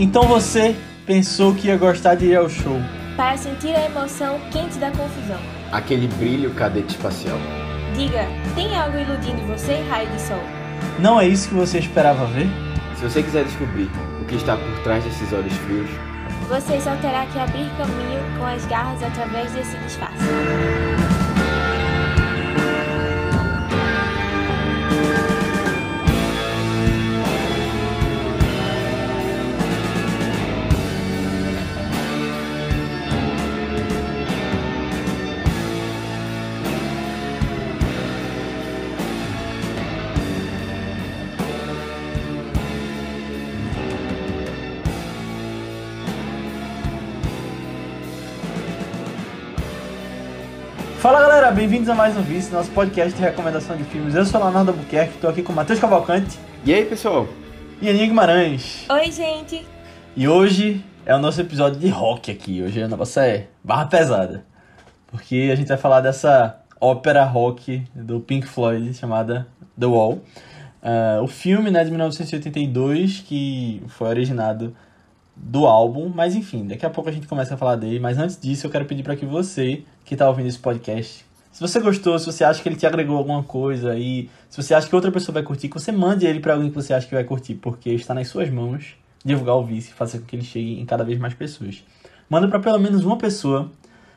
Então você pensou que ia gostar de ir ao show. Para sentir a emoção quente da confusão. Aquele brilho cadete espacial. Diga, tem algo iludindo você, raio de sol? Não é isso que você esperava ver? Se você quiser descobrir o que está por trás desses olhos frios, Você só terá que abrir caminho com as garras através desse disfarce. Galera, bem-vindos a mais um Vice, nosso podcast de recomendação de filmes. Eu sou o Leonardo Albuquerque, estou aqui com o Matheus Cavalcante E aí, pessoal? e Aninha Guimarães. Oi, gente! E hoje é o nosso episódio de rock aqui. Hoje o negócio é barra pesada. Porque a gente vai falar dessa ópera rock do Pink Floyd chamada The Wall. Ah, o filme né, de 1982 que foi originado do álbum, mas enfim, daqui a pouco a gente começa a falar dele. Mas antes disso, eu quero pedir para que você que está ouvindo esse podcast, se você gostou, se você acha que ele te agregou alguma coisa e se você acha que outra pessoa vai curtir, que você mande ele para alguém que você acha que vai curtir, porque está nas suas mãos divulgar o Vice e fazer com que ele chegue em cada vez mais pessoas. Manda para pelo menos uma pessoa,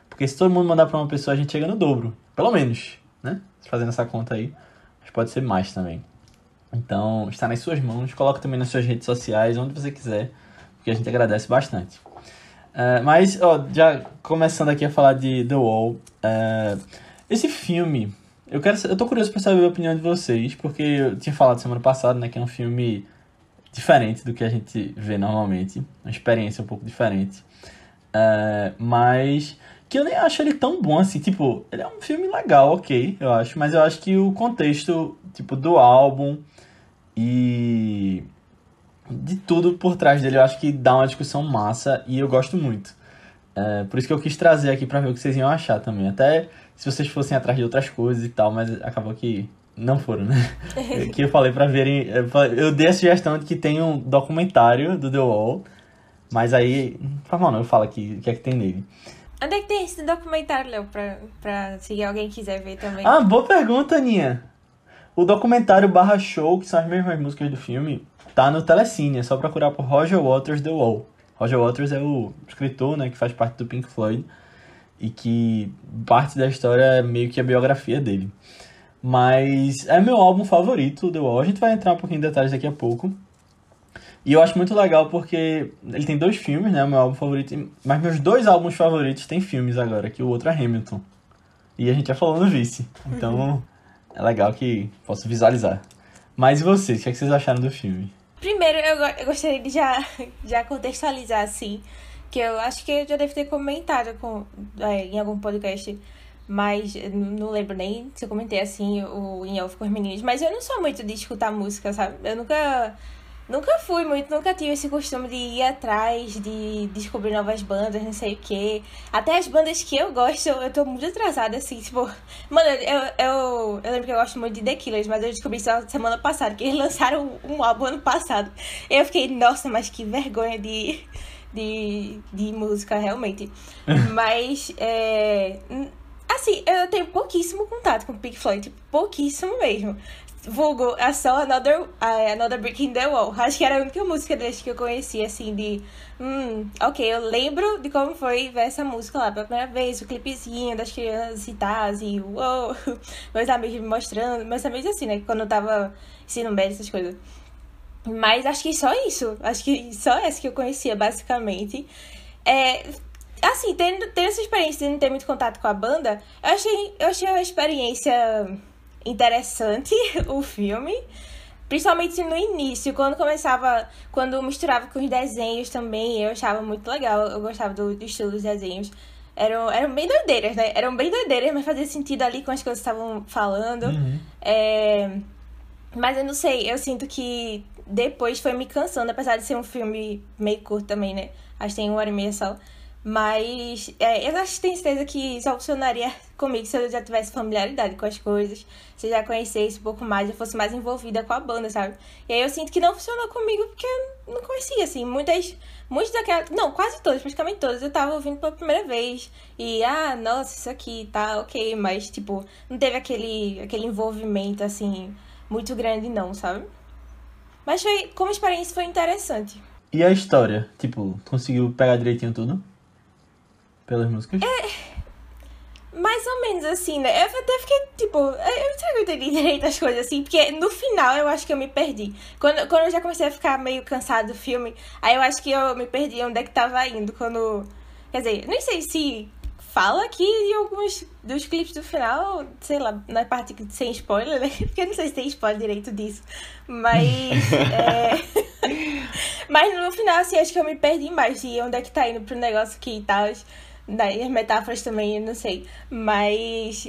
porque se todo mundo mandar para uma pessoa, a gente chega no dobro, pelo menos, né? Fazendo essa conta aí, mas pode ser mais também. Então, está nas suas mãos. Coloca também nas suas redes sociais, onde você quiser, porque a gente agradece bastante. É, mas, ó, já começando aqui a falar de The Wall, é, esse filme, eu quero, eu tô curioso para saber a opinião de vocês, porque eu tinha falado semana passada, né, que é um filme diferente do que a gente vê normalmente, uma experiência um pouco diferente, É, mas que eu nem acho ele tão bom assim, tipo, ele é um filme legal, ok, eu acho, mas eu acho que o contexto, tipo, do álbum e de tudo por trás dele, eu acho que dá uma discussão massa e eu gosto muito. É, por isso que eu quis trazer aqui pra ver o que vocês iam achar também. Até se vocês fossem atrás de outras coisas e tal, mas acabou que não foram, né? que eu falei pra verem. Eu dei a sugestão de que tem um documentário do The Wall, mas aí. Não faz mal, não, eu falo aqui o que é que tem nele. Onde é que tem esse documentário, Léo? Pra, pra se alguém quiser ver também. Ah, boa pergunta, Aninha. O documentário barra show, que são as mesmas músicas do filme, tá no Telecine. É só procurar por Roger Waters The Wall. Roger Waters é o escritor, né, que faz parte do Pink Floyd e que parte da história é meio que a biografia dele. Mas é meu álbum favorito, The Wall. A gente vai entrar um pouquinho em detalhes daqui a pouco. E eu acho muito legal porque ele tem dois filmes, né? Meu álbum favorito. Mas meus dois álbuns favoritos têm filmes agora, que o outro é Hamilton. E a gente já falou no vice. Então é legal que posso visualizar. Mas e vocês? O que, é que vocês acharam do filme? Primeiro, eu, eu gostaria de já, já contextualizar, assim, que eu acho que eu já devo ter comentado com, é, em algum podcast, mas não lembro nem se eu comentei assim o em off com os meninos, mas eu não sou muito de escutar música, sabe? Eu nunca. Nunca fui muito, nunca tive esse costume de ir atrás, de descobrir novas bandas, não sei o quê. Até as bandas que eu gosto, eu tô muito atrasada, assim, tipo. Mano, eu, eu, eu lembro que eu gosto muito de The Killers, mas eu descobri só semana passada, que eles lançaram um álbum ano passado. Eu fiquei, nossa, mas que vergonha de, de, de música, realmente. mas, é. Assim, eu tenho pouquíssimo contato com Pink Floyd, tipo, pouquíssimo mesmo. Vulgo, é só Another, uh, Another Brick in the Wall. Acho que era a única música deles que eu conhecia, assim, de... Hum, ok, eu lembro de como foi ver essa música lá pela primeira vez, o clipezinho das crianças e tal, assim, uou, meus amigos me mostrando, meus amigos assim, né, quando eu tava ensino médio, essas coisas. Mas acho que só isso, acho que só essa que eu conhecia, basicamente. É, assim, tendo, tendo essa experiência de não ter muito contato com a banda, eu achei, eu achei uma experiência interessante o filme. Principalmente no início, quando começava, quando misturava com os desenhos também, eu achava muito legal. Eu gostava do, do estilo dos desenhos. Eram, eram bem doideiras, né? Eram bem doideiras, mas fazia sentido ali com as coisas que estavam falando. É, Mas eu não sei, eu sinto que depois foi me cansando, apesar de ser um filme meio curto também, né? Acho que tem uma hora e meia só. Mas é, eu acho que tenho certeza que isso funcionaria comigo se eu já tivesse familiaridade com as coisas, se eu já conhecesse um pouco mais, eu fosse mais envolvida com a banda, sabe? E aí eu sinto que não funcionou comigo porque eu não conhecia, assim, muitas, muitas daquelas, não, quase todas, praticamente todas, eu tava ouvindo pela primeira vez. E, ah, nossa, isso aqui tá ok, mas, tipo, não teve aquele, aquele envolvimento, assim, muito grande não, sabe? Mas foi, como experiência foi interessante. E a história? Tipo, conseguiu pegar direitinho tudo? Pelas músicas? É. Mais ou menos assim, né? Eu até fiquei, tipo, eu não sei que eu entendi direito as coisas assim, porque no final eu acho que eu me perdi. Quando, quando eu já comecei a ficar meio cansado do filme, aí eu acho que eu me perdi onde é que tava indo. Quando. Quer dizer, nem sei se fala aqui em alguns dos clipes do final, sei lá, na parte sem spoiler, né? Porque eu não sei se tem spoiler direito disso. Mas. é... Mas no final, assim, acho que eu me perdi mais de onde é que tá indo pro negócio aqui e tal. Daí as metáforas também, eu não sei. Mas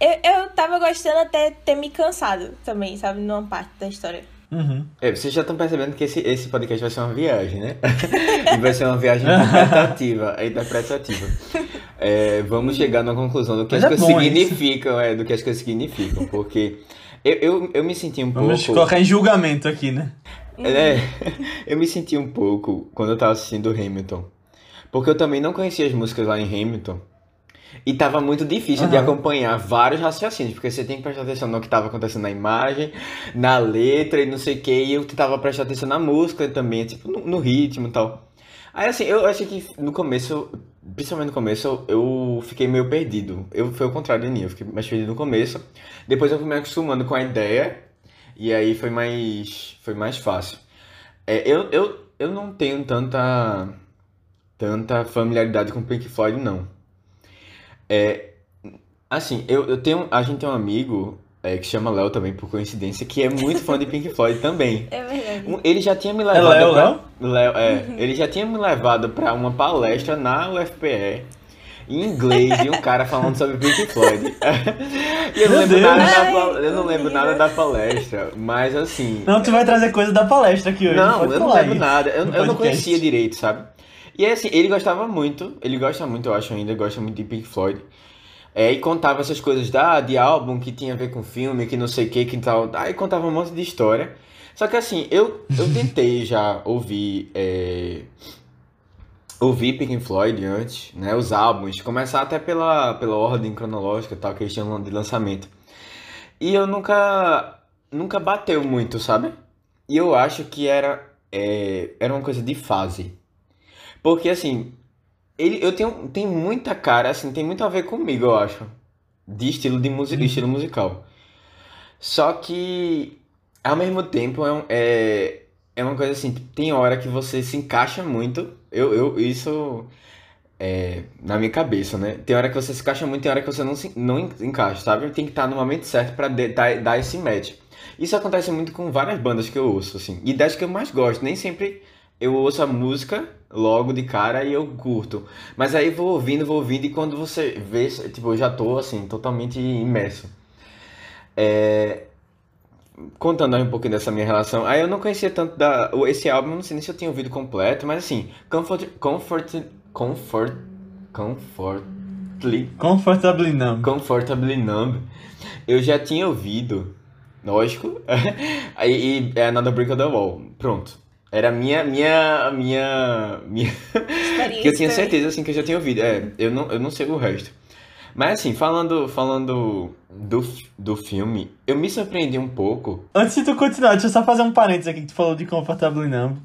eu, eu tava gostando até ter me cansado também, sabe? Numa parte da história. Uhum. É, vocês já estão percebendo que esse, esse podcast vai ser uma viagem, né? e vai ser uma viagem interpretativa. É interpretativa. É, vamos chegar na conclusão do que Mas as é coisas significam, é, do que as coisas significam. Porque eu, eu, eu me senti um Vamos pouco. colocar em julgamento aqui, né? É, eu me senti um pouco quando eu tava assistindo Hamilton. Porque eu também não conhecia as músicas lá em Hamilton. E tava muito difícil de Aham. acompanhar vários raciocínios, porque você tem que prestar atenção no que tava acontecendo na imagem, na letra e não sei o que, e eu tentava prestar atenção na música também, tipo, no, no ritmo e tal. Aí assim, eu achei que no começo, principalmente no começo, eu, fiquei meio perdido. Eu foi o contrário de mim, eu fiquei mais perdido no começo. Depois eu fui me acostumando com a ideia, e aí foi mais, foi mais fácil. É, eu, eu, eu não tenho tanta, tanta familiaridade com Pink Floyd, não. É, assim, eu, eu tenho, a gente tem um amigo é, que chama Léo também, por coincidência, que é muito fã de Pink Floyd também. É verdade. Um- Ele já tinha me É levado Léo, pra... Léo? Léo, é. Ele já tinha me levado pra uma palestra na UFPE em inglês e um cara falando sobre Pink Floyd. e eu não lembro nada da, Ai, pal- eu não lembro nada da palestra, mas assim, Não, tu vai trazer coisa da palestra aqui hoje. não, eu não lembro aí. nada. Eu, eu não conhecia direito, sabe? E aí, assim, ele gostava muito, ele gosta muito, eu acho ainda, gosta muito de Pink Floyd. É, e contava essas coisas da, de álbum que tinha a ver com filme, que não sei o que, que tal. Aí contava um monte de história. Só que assim, eu, eu tentei já ouvir. É, ouvir Pink Floyd antes, né? Os álbuns, começar até pela, pela ordem cronológica tal, que eles tinham de lançamento. E eu nunca. Nunca bateu muito, sabe? E eu acho que era, é, era uma coisa de fase. Porque assim, ele, eu tenho, tem muita cara, assim, tem muito a ver comigo, eu acho. De estilo de música, de estilo musical. Só que, ao mesmo tempo, é, um- é, é uma coisa assim, tem hora que você se encaixa muito. Eu, eu, isso é na minha cabeça, né? Tem hora que você se encaixa muito, tem hora que você não, se, não en- encaixa, sabe? Tem que estar no momento certo de- dar, dar esse match. Isso acontece muito com várias bandas que eu ouço, assim. E das que eu mais gosto. Nem sempre eu ouço a música logo de cara e eu curto. Mas aí vou ouvindo, vou ouvindo, e quando você vê, tipo, eu já tô, assim, totalmente imerso. É, Contando aí um pouquinho dessa minha relação. Aí eu não conhecia tanto da. Esse álbum, não sei nem se eu tinha ouvido completo, mas assim, Comfort. Comfort. Comfort. Comfortly. Comfortably numb. Comfortably Numb. Eu já tinha ouvido, lógico. Aí e é Another Brick on the Wall. Pronto. Era a minha, minha, minha, minha... que eu tinha certeza assim que eu já tinha ouvido. É, eu não, eu não sei o resto. Mas assim, falando, falando do, do filme, eu me surpreendi um pouco. Antes de tu continuar, deixa eu só fazer um parênteses aqui que tu falou de Comfortably Numb.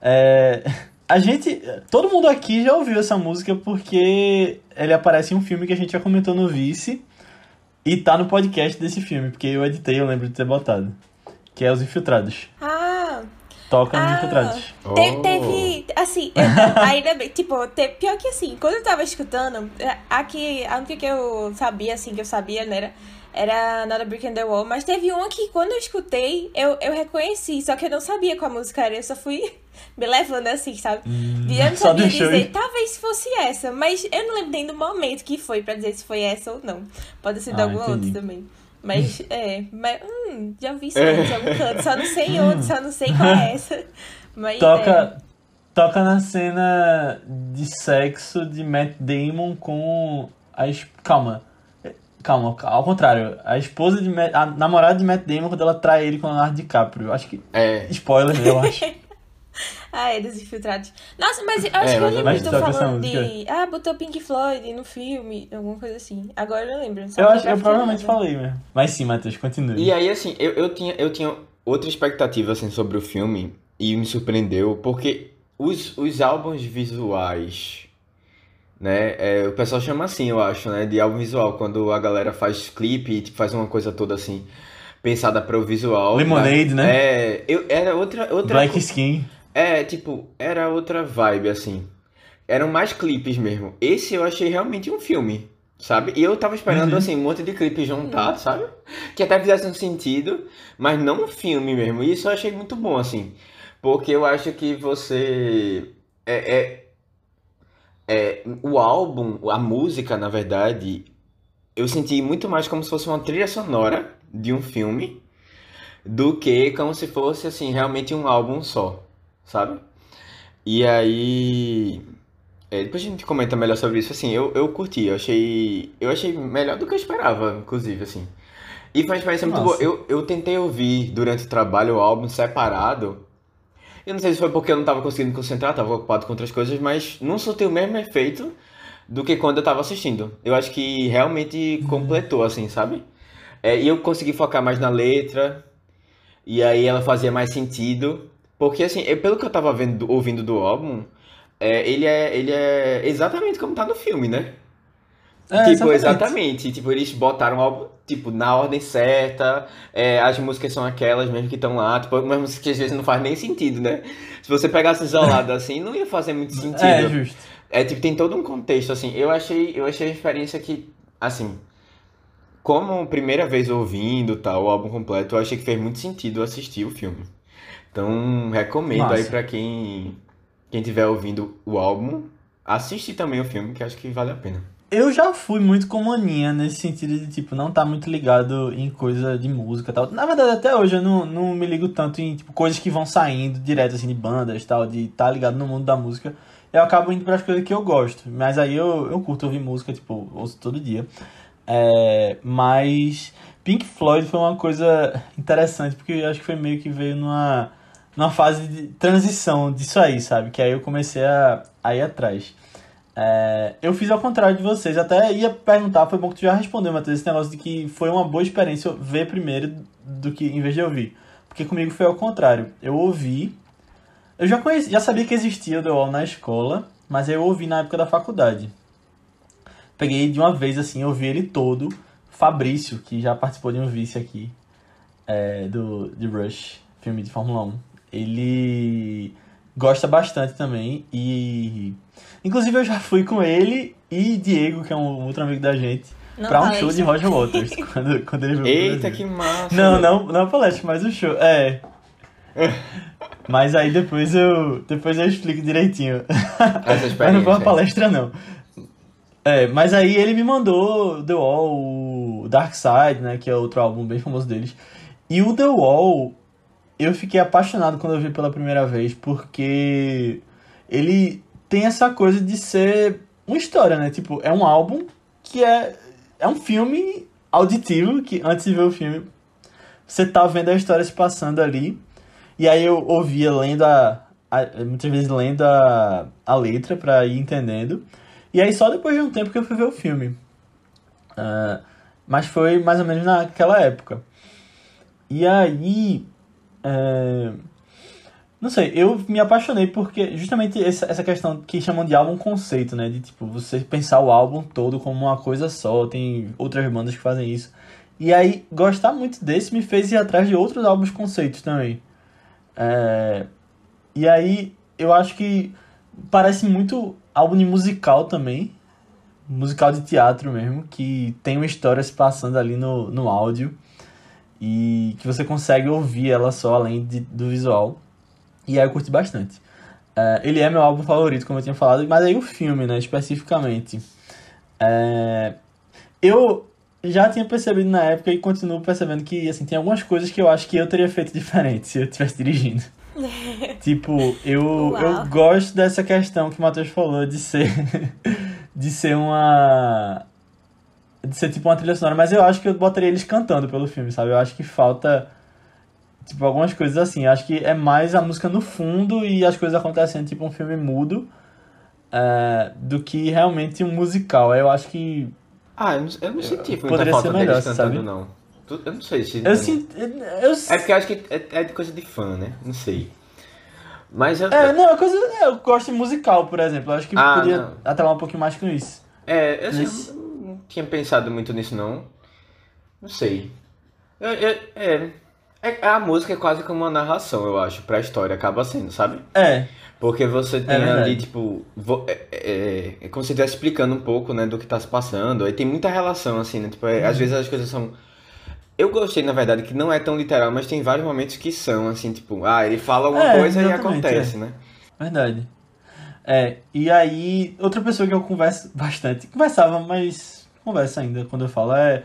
É, a gente. Todo mundo aqui já ouviu essa música porque ele aparece em um filme que a gente já comentou no Vice e tá no podcast desse filme, porque eu editei, eu lembro de ter botado. Que é Os Infiltrados. Ah, Toca Ah. Infiltrados. Te- Oh. Teve, assim, ainda bem, tipo, te- pior que assim, quando eu tava escutando, é, aqui, a única que eu sabia, assim, que eu sabia, né, era, era Not a Brick in the Wall, mas teve uma que quando eu escutei, eu, eu reconheci, só que eu não sabia qual música era, eu só fui me levando assim, sabe? e eu não sabia dizer, ir. talvez fosse essa, mas eu não lembro nem do momento que foi pra dizer se foi essa ou não. Pode ser de Ah, alguma entendi. outra também. Mas, é, mas, hum, já vi isso É. antes em algum canto, só não sei onde, só não sei qual é essa. Mas, é. Toca. toca na cena de sexo de Matt Damon com a. es- Calma. Calma, ao contrário. A esposa de Matt, a namorada de Matt Damon quando ela trai ele com o Leonardo DiCaprio. Acho que. É. Spoiler, né, eu acho. Ah, é dos infiltrados. Nossa, mas eu acho É, que eu lembro de tu falando música. de. Ah, botou Pink Floyd no filme, alguma coisa assim. Agora eu lembro. só Eu, acho, eu lembrava de provavelmente nada. falei mesmo. Mas sim, Matheus, continue. E aí, assim, eu, eu, tinha, eu tinha outra expectativa, assim, sobre o filme e me surpreendeu, porque os, os álbuns visuais, né, é, o pessoal chama assim, eu acho, né, de álbum visual, quando a galera faz clipe e tipo, faz uma coisa toda, assim, pensada para o visual. Lemonade, né? É, eu, era outra, outra Black co- Skin. É, tipo, era outra vibe, assim. Eram mais clipes mesmo. Esse eu achei realmente um filme, sabe? E eu tava esperando, Uhum. assim, um monte de clipes juntados, sabe? Que até fizesse um sentido, mas não um filme mesmo. E isso eu achei muito bom, assim. Porque eu acho que você. É, é, é, o álbum, a música, na verdade, eu senti muito mais como se fosse uma trilha sonora de um filme do que como se fosse, assim, realmente um álbum só, sabe? E aí. é, depois a gente comenta melhor sobre isso. Assim, eu, eu curti, eu achei. Eu achei melhor do que eu esperava, inclusive, assim. E foi uma experiência muito boa. Eu, eu tentei ouvir durante o trabalho o álbum separado. Eu não sei se foi porque eu não tava conseguindo me concentrar, tava ocupado com outras coisas, mas não surtiu o mesmo efeito do que quando eu tava assistindo. Eu acho que realmente completou, assim, sabe? É, e eu consegui focar mais na letra, e aí ela fazia mais sentido. Porque, assim, eu- pelo que eu tava vendo, ouvindo do álbum, é, ele, é, ele é exatamente como tá no filme, né? É, tipo, exatamente. Tipo, eles botaram o álbum, tipo, na ordem certa. é, as músicas são aquelas mesmo que estão lá. Tipo, umas músicas que às vezes não faz nem sentido, né? Se você pegasse isolado assim, não ia fazer muito sentido. É, justo. É, tipo, tem todo um contexto, assim. Eu achei, eu achei a experiência que, assim, como primeira vez ouvindo tal, o álbum completo, eu achei que fez muito sentido assistir o filme. Então, recomendo aí pra quem, quem tiver ouvindo o álbum, assiste também o filme, que acho que vale a pena. Eu já fui muito como Aninha, nesse sentido de, tipo, não tá muito ligado em coisa de música e tal. Na verdade, até hoje eu não, não me ligo tanto em, tipo, coisas que vão saindo direto, assim, de bandas e tal, de estar tá ligado no mundo da música. Eu acabo indo pras coisas que eu gosto. Mas aí eu, eu curto ouvir música, tipo, ouço todo dia. É, mas Pink Floyd foi uma coisa interessante, porque eu acho que foi meio que veio numa, numa fase de transição disso aí, sabe? Que aí eu comecei a, a ir atrás. É, eu fiz ao contrário de vocês, até ia perguntar, foi bom que tu já respondeu, Matheus, esse negócio de que foi uma boa experiência eu ver primeiro do que em vez de ouvir. Porque comigo foi ao contrário. Eu ouvi, eu já conheci, já sabia que existia o The Wall na escola, mas eu ouvi na época da faculdade. Peguei de uma vez assim, ouvi ele todo. Fabrício, que já participou de um vice aqui, é, do, de Rush, filme de Fórmula 1. Ele gosta bastante também e inclusive eu já fui com ele e Diego, que é um outro amigo da gente, Não pra um show de Roger Waters quando, quando ele veio Eita, que massa! Não, não, não a palestra, mas o show. É. Mas aí depois eu depois eu explico direitinho. Essa Mas não foi uma palestra, não. É, mas aí ele me mandou The Wall, o Dark Side, né? Que é outro álbum bem famoso deles. E o The Wall, eu fiquei apaixonado quando eu vi pela primeira vez, porque ele tem essa coisa de ser uma história, né? Tipo, é um álbum que é, é um filme auditivo, que antes de ver o filme, você tá vendo a história se passando ali. E aí eu ouvia lendo a. a- muitas vezes lendo a, a letra pra ir entendendo. E aí só depois de um tempo que eu fui ver o filme. Ah, mas foi mais ou menos naquela época. E aí. É, não sei, eu me apaixonei porque justamente essa, essa questão que chamam de álbum conceito, né? De tipo, você pensar o álbum todo como uma coisa só, tem outras bandas que fazem isso. E aí, gostar muito desse me fez ir atrás de outros álbuns conceitos também. É, e aí, eu acho que parece muito álbum de musical também. Musical de teatro mesmo, que tem uma história se passando ali no, no áudio. E que você consegue ouvir ela só além de, do visual. E aí eu curti bastante. É, ele é meu álbum favorito, como eu tinha falado, mas aí o filme, né, especificamente. É, eu já tinha percebido na época e continuo percebendo que assim, tem algumas coisas que eu acho que eu teria feito diferente se eu estivesse dirigindo. Tipo, eu, Uau. eu gosto dessa questão que o Matheus falou de ser. de ser uma. De ser tipo uma trilha sonora, mas eu acho que eu botaria eles cantando pelo filme, sabe? Eu acho que falta. Tipo, algumas coisas assim. Eu acho que é mais a música no fundo e as coisas acontecendo, tipo um filme mudo, é, do que realmente um musical. Eu acho que. Ah, eu não, eu não senti muita Poderia falta ser melhor, deles cantando, sabe? não. Eu não sei se. Eu sinto. Eu, É porque eu acho que é, é de coisa de fã, né? Não sei. Mas eu. É, não, é coisa. é, Eu gosto de musical, por exemplo. Eu acho que Ah, podia não. atrelar um pouquinho mais com isso. É, Nesse- eu não tinha pensado muito nisso, não. Não sei. Eu- eu- é, é, a música é quase como uma narração, eu acho, pra história, acaba sendo, sabe? É, Porque você tem verdade. ali, tipo, vo- é, é, é como se estivesse explicando um pouco, né, do que tá se passando. Aí tem muita relação, assim, né? Tipo, é, às vezes as coisas são. Eu gostei, na verdade, que não é tão literal, mas tem vários momentos que são, assim, tipo, ah, ele fala uma É, coisa e acontece, né? verdade. É, e aí, outra pessoa que eu converso bastante, conversava, mas conversa ainda quando eu falo, é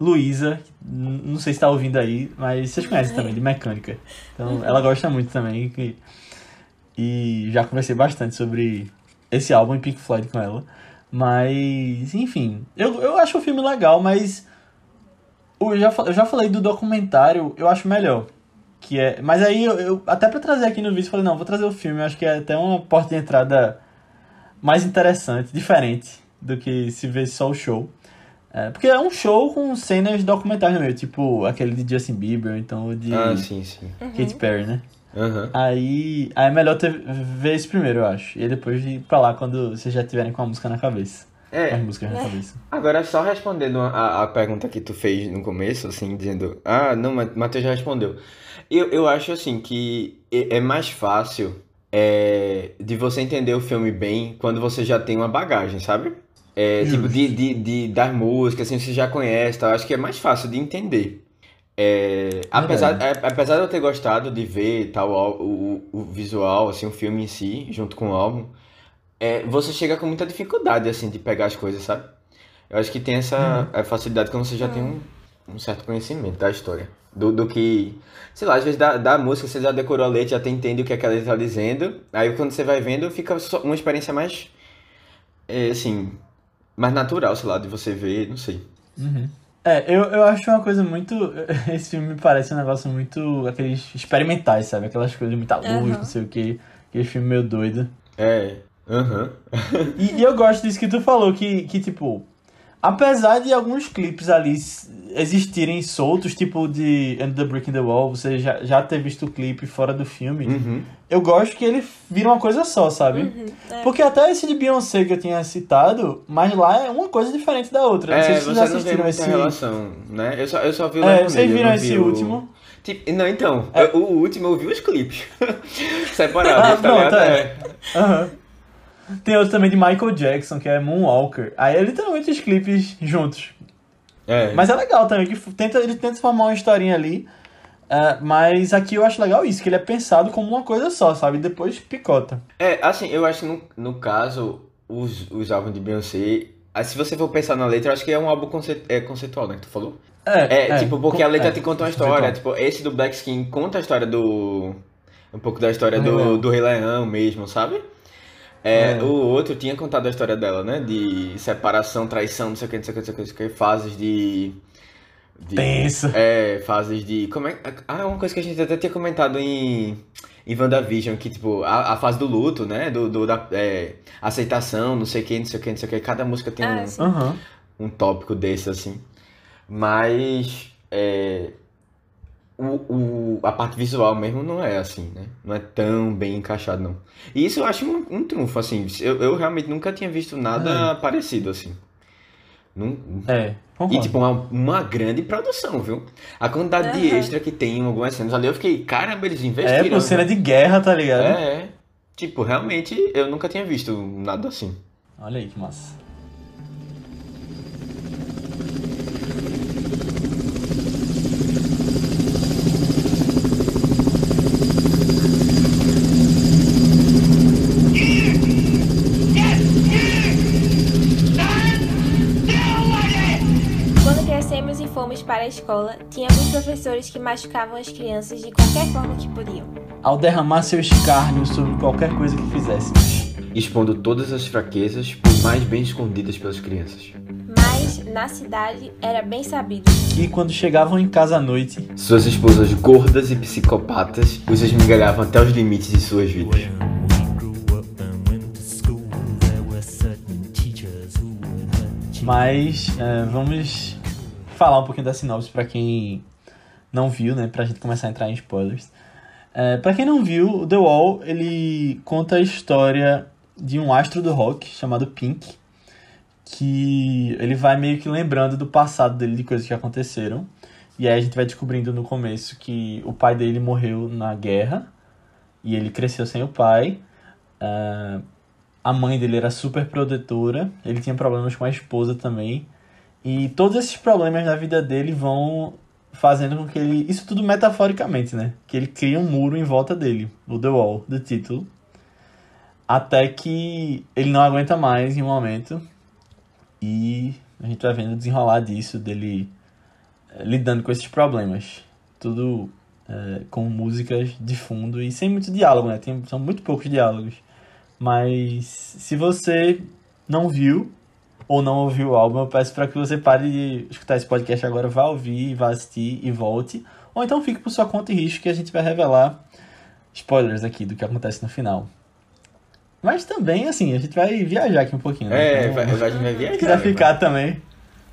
Luísa, não sei se tá ouvindo aí, mas vocês conhecem também, de mecânica. Então, ela gosta muito também, que- e já conversei bastante sobre esse álbum em Pink Floyd com ela. Mas, enfim, eu, eu acho o filme legal, mas eu já, eu já falei do documentário, eu acho melhor. Que é, mas aí eu, eu- até pra trazer aqui no vídeo, falei, não, vou trazer o filme, eu acho que é até uma porta de entrada mais interessante, diferente do que se ver só o show. É, porque é um show com cenas documentárias no meio, tipo aquele de Justin Bieber, então o de Ah, sim, sim. Katy Perry, né? Aham. Aí, aí é melhor ter, ver esse primeiro, eu acho. E depois ir pra lá quando vocês já tiverem com a música na cabeça. Com as É, músicas na cabeça. Agora, só respondendo a, a pergunta que tu fez no começo, assim, dizendo, ah, não, Ma- Matheus já respondeu. Eu, eu acho, assim, que é é mais fácil é, de você entender o filme bem quando você já tem uma bagagem, sabe? É, tipo, de, de, de dar música, assim, você já conhece, tá? Eu acho que é mais fácil de entender. É, apesar, é, apesar de eu ter gostado de ver tal, o, o, o visual, assim, o filme em si, junto com o álbum, é, você chega com muita dificuldade, assim, de pegar as coisas, sabe? Eu acho que tem essa é, facilidade quando você já tem um, um certo conhecimento da história. Do, do que, sei lá, às vezes da, da música você já decorou a letra, já até entende o que, é que ela está dizendo. Aí quando você vai vendo, fica só uma experiência mais, é, assim, mais natural, sei lá, de você ver, não sei. Uhum. É, eu, eu acho uma coisa muito. Esse filme me parece um negócio muito. aqueles experimentais, sabe? Aquelas coisas de muita luz, Aham. não sei o que. Aquele filme meio doido. É, aham. E, e eu gosto disso que tu falou, que, que tipo. Apesar de alguns clipes ali existirem soltos, tipo de End the Brick in the Wall, você já, já ter visto o clipe fora do filme, Uhum. Eu gosto que ele vira uma coisa só, sabe? Uhum, é. Porque até esse de Beyoncé que eu tinha citado, mas lá é uma coisa diferente da outra. Não sei É, se você vocês assistiram esse. relação, né? Eu só, eu só vi o É, Lemonade, vocês viram esse vi o- último? Tipo, não, então, É. eu- o último eu vi os clipes. Separado, Ah, tá pronto, ligado? é. Aham. Tem outro também de Michael Jackson, que é Moonwalker. Aí é literalmente os clipes juntos. É. Mas é legal também, que tenta, ele tenta formar uma historinha ali. É, mas aqui eu acho legal isso, que ele é pensado como uma coisa só, sabe? Depois picota. É, assim, eu acho que no, no caso, os, os álbuns de Beyoncé, ah, se você for pensar na letra, eu acho que é um álbum conce- é, conceitual, né, que tu falou? É, É, tipo, porque a letra é, te conta uma história, tipo, esse do Black Skin conta a história do... um pouco da história Do Rei do, Leão. do Rei Leão mesmo, sabe? É, É. o outro tinha contado a história dela, né, de separação, traição, não sei o que, não sei o que, não sei o que, fases de... de Tenso. É, fases de... Como é... Ah, uma coisa que a gente até tinha comentado em... Em WandaVision, que, tipo, a, a fase do luto, né? Do, do- da é, aceitação, não sei o que, não sei o que, não sei o que. Cada música tem Ah, um. Aham. um tópico desse, assim. Mas é, o, o, a parte visual mesmo não é assim, né? Não é tão bem encaixado, não. E isso eu acho um, um trunfo, assim. Eu, eu realmente nunca tinha visto nada parecido, assim. Num, É, e, concordo. tipo, uma, uma grande produção, viu? A quantidade de extra que tem em algumas cenas ali, eu fiquei, caramba, eles é, investiram. por cena de guerra, tá ligado? É, é. Tipo, realmente eu nunca tinha visto nada assim. Olha aí que massa. Escola, tinha alguns professores que machucavam as crianças de qualquer forma que podiam. ao derramar seu escárnio sobre qualquer coisa que fizéssemos. Expondo todas as fraquezas, por mais bem escondidas pelas crianças. Mas na cidade era bem sabido. E quando chegavam em casa à noite, Suas esposas gordas e psicopatas os esmigalhavam até os limites de suas vidas. mas é, vamos falar um pouquinho da sinopse pra quem não viu, né? Pra gente começar a entrar em spoilers. É, pra quem não viu, o The Wall, ele conta a história de um astro do rock chamado Pink, que ele vai meio que lembrando do passado dele, de coisas que aconteceram. E aí a gente vai descobrindo no começo que o pai dele morreu na guerra e ele cresceu sem o pai. Ah, a mãe dele era super protetora, ele tinha problemas com a esposa também. E todos esses problemas na vida dele vão fazendo com que ele. Isso tudo metaforicamente, né? Que ele cria um muro em volta dele, o The Wall, do título. Até que ele não aguenta mais em um momento. E a gente vai vendo o desenrolar disso, dele eh, lidando com esses problemas. Tudo eh, com músicas de fundo e sem muito diálogo, né? Tem, são muito poucos diálogos. Mas se você não viu ou não ouviu o álbum, eu peço para que você pare de escutar esse podcast agora, vá ouvir, vá assistir e volte. Ou então fique por sua conta e risco que a gente vai revelar spoilers aqui do que acontece no final. Mas também, assim, a gente vai viajar aqui um pouquinho. Né? É, Então, vai, vai, vai viajar. se quiser vai. ficar também.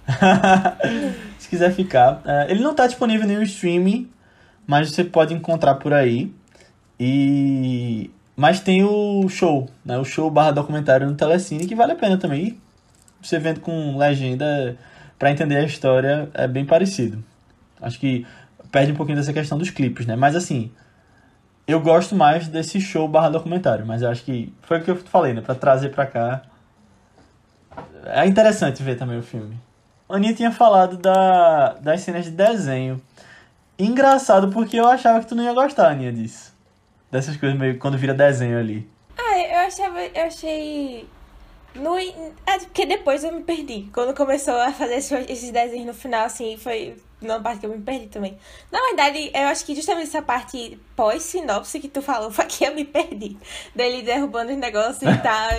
Se quiser ficar. Ele não tá disponível em nenhum streaming, mas você pode encontrar por aí. E. Mas tem o show, né? O show barra documentário no Telecine, que vale a pena também. Você vendo com legenda pra entender a história é bem parecido. Acho que perde um pouquinho dessa questão dos clipes, né? Mas assim, eu gosto mais desse show barra documentário, mas eu acho que foi o que eu falei, né? Pra trazer pra cá. É interessante ver também o filme. Aninha tinha falado da, das cenas de desenho. Engraçado porque eu achava que tu não ia gostar, Aninha, disso. Dessas coisas meio quando vira desenho ali. Ah, eu achava. Eu achei. No, é porque depois eu me perdi. Quando começou a fazer esses, desenhos no final, assim, foi numa parte que eu me perdi também. Na verdade, eu acho que justamente essa parte pós-sinopse que tu falou foi que eu me perdi. Dele derrubando os negócios e tal.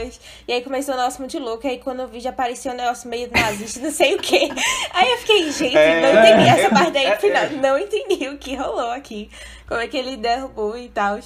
E aí começou o negócio muito louco. E aí quando eu vi já apareceu um negócio meio nazista, não sei o quê. Aí eu fiquei, gente, É, não entendi essa é, parte aí é, no final. é. Não entendi o que rolou aqui. Como é que ele derrubou e tal.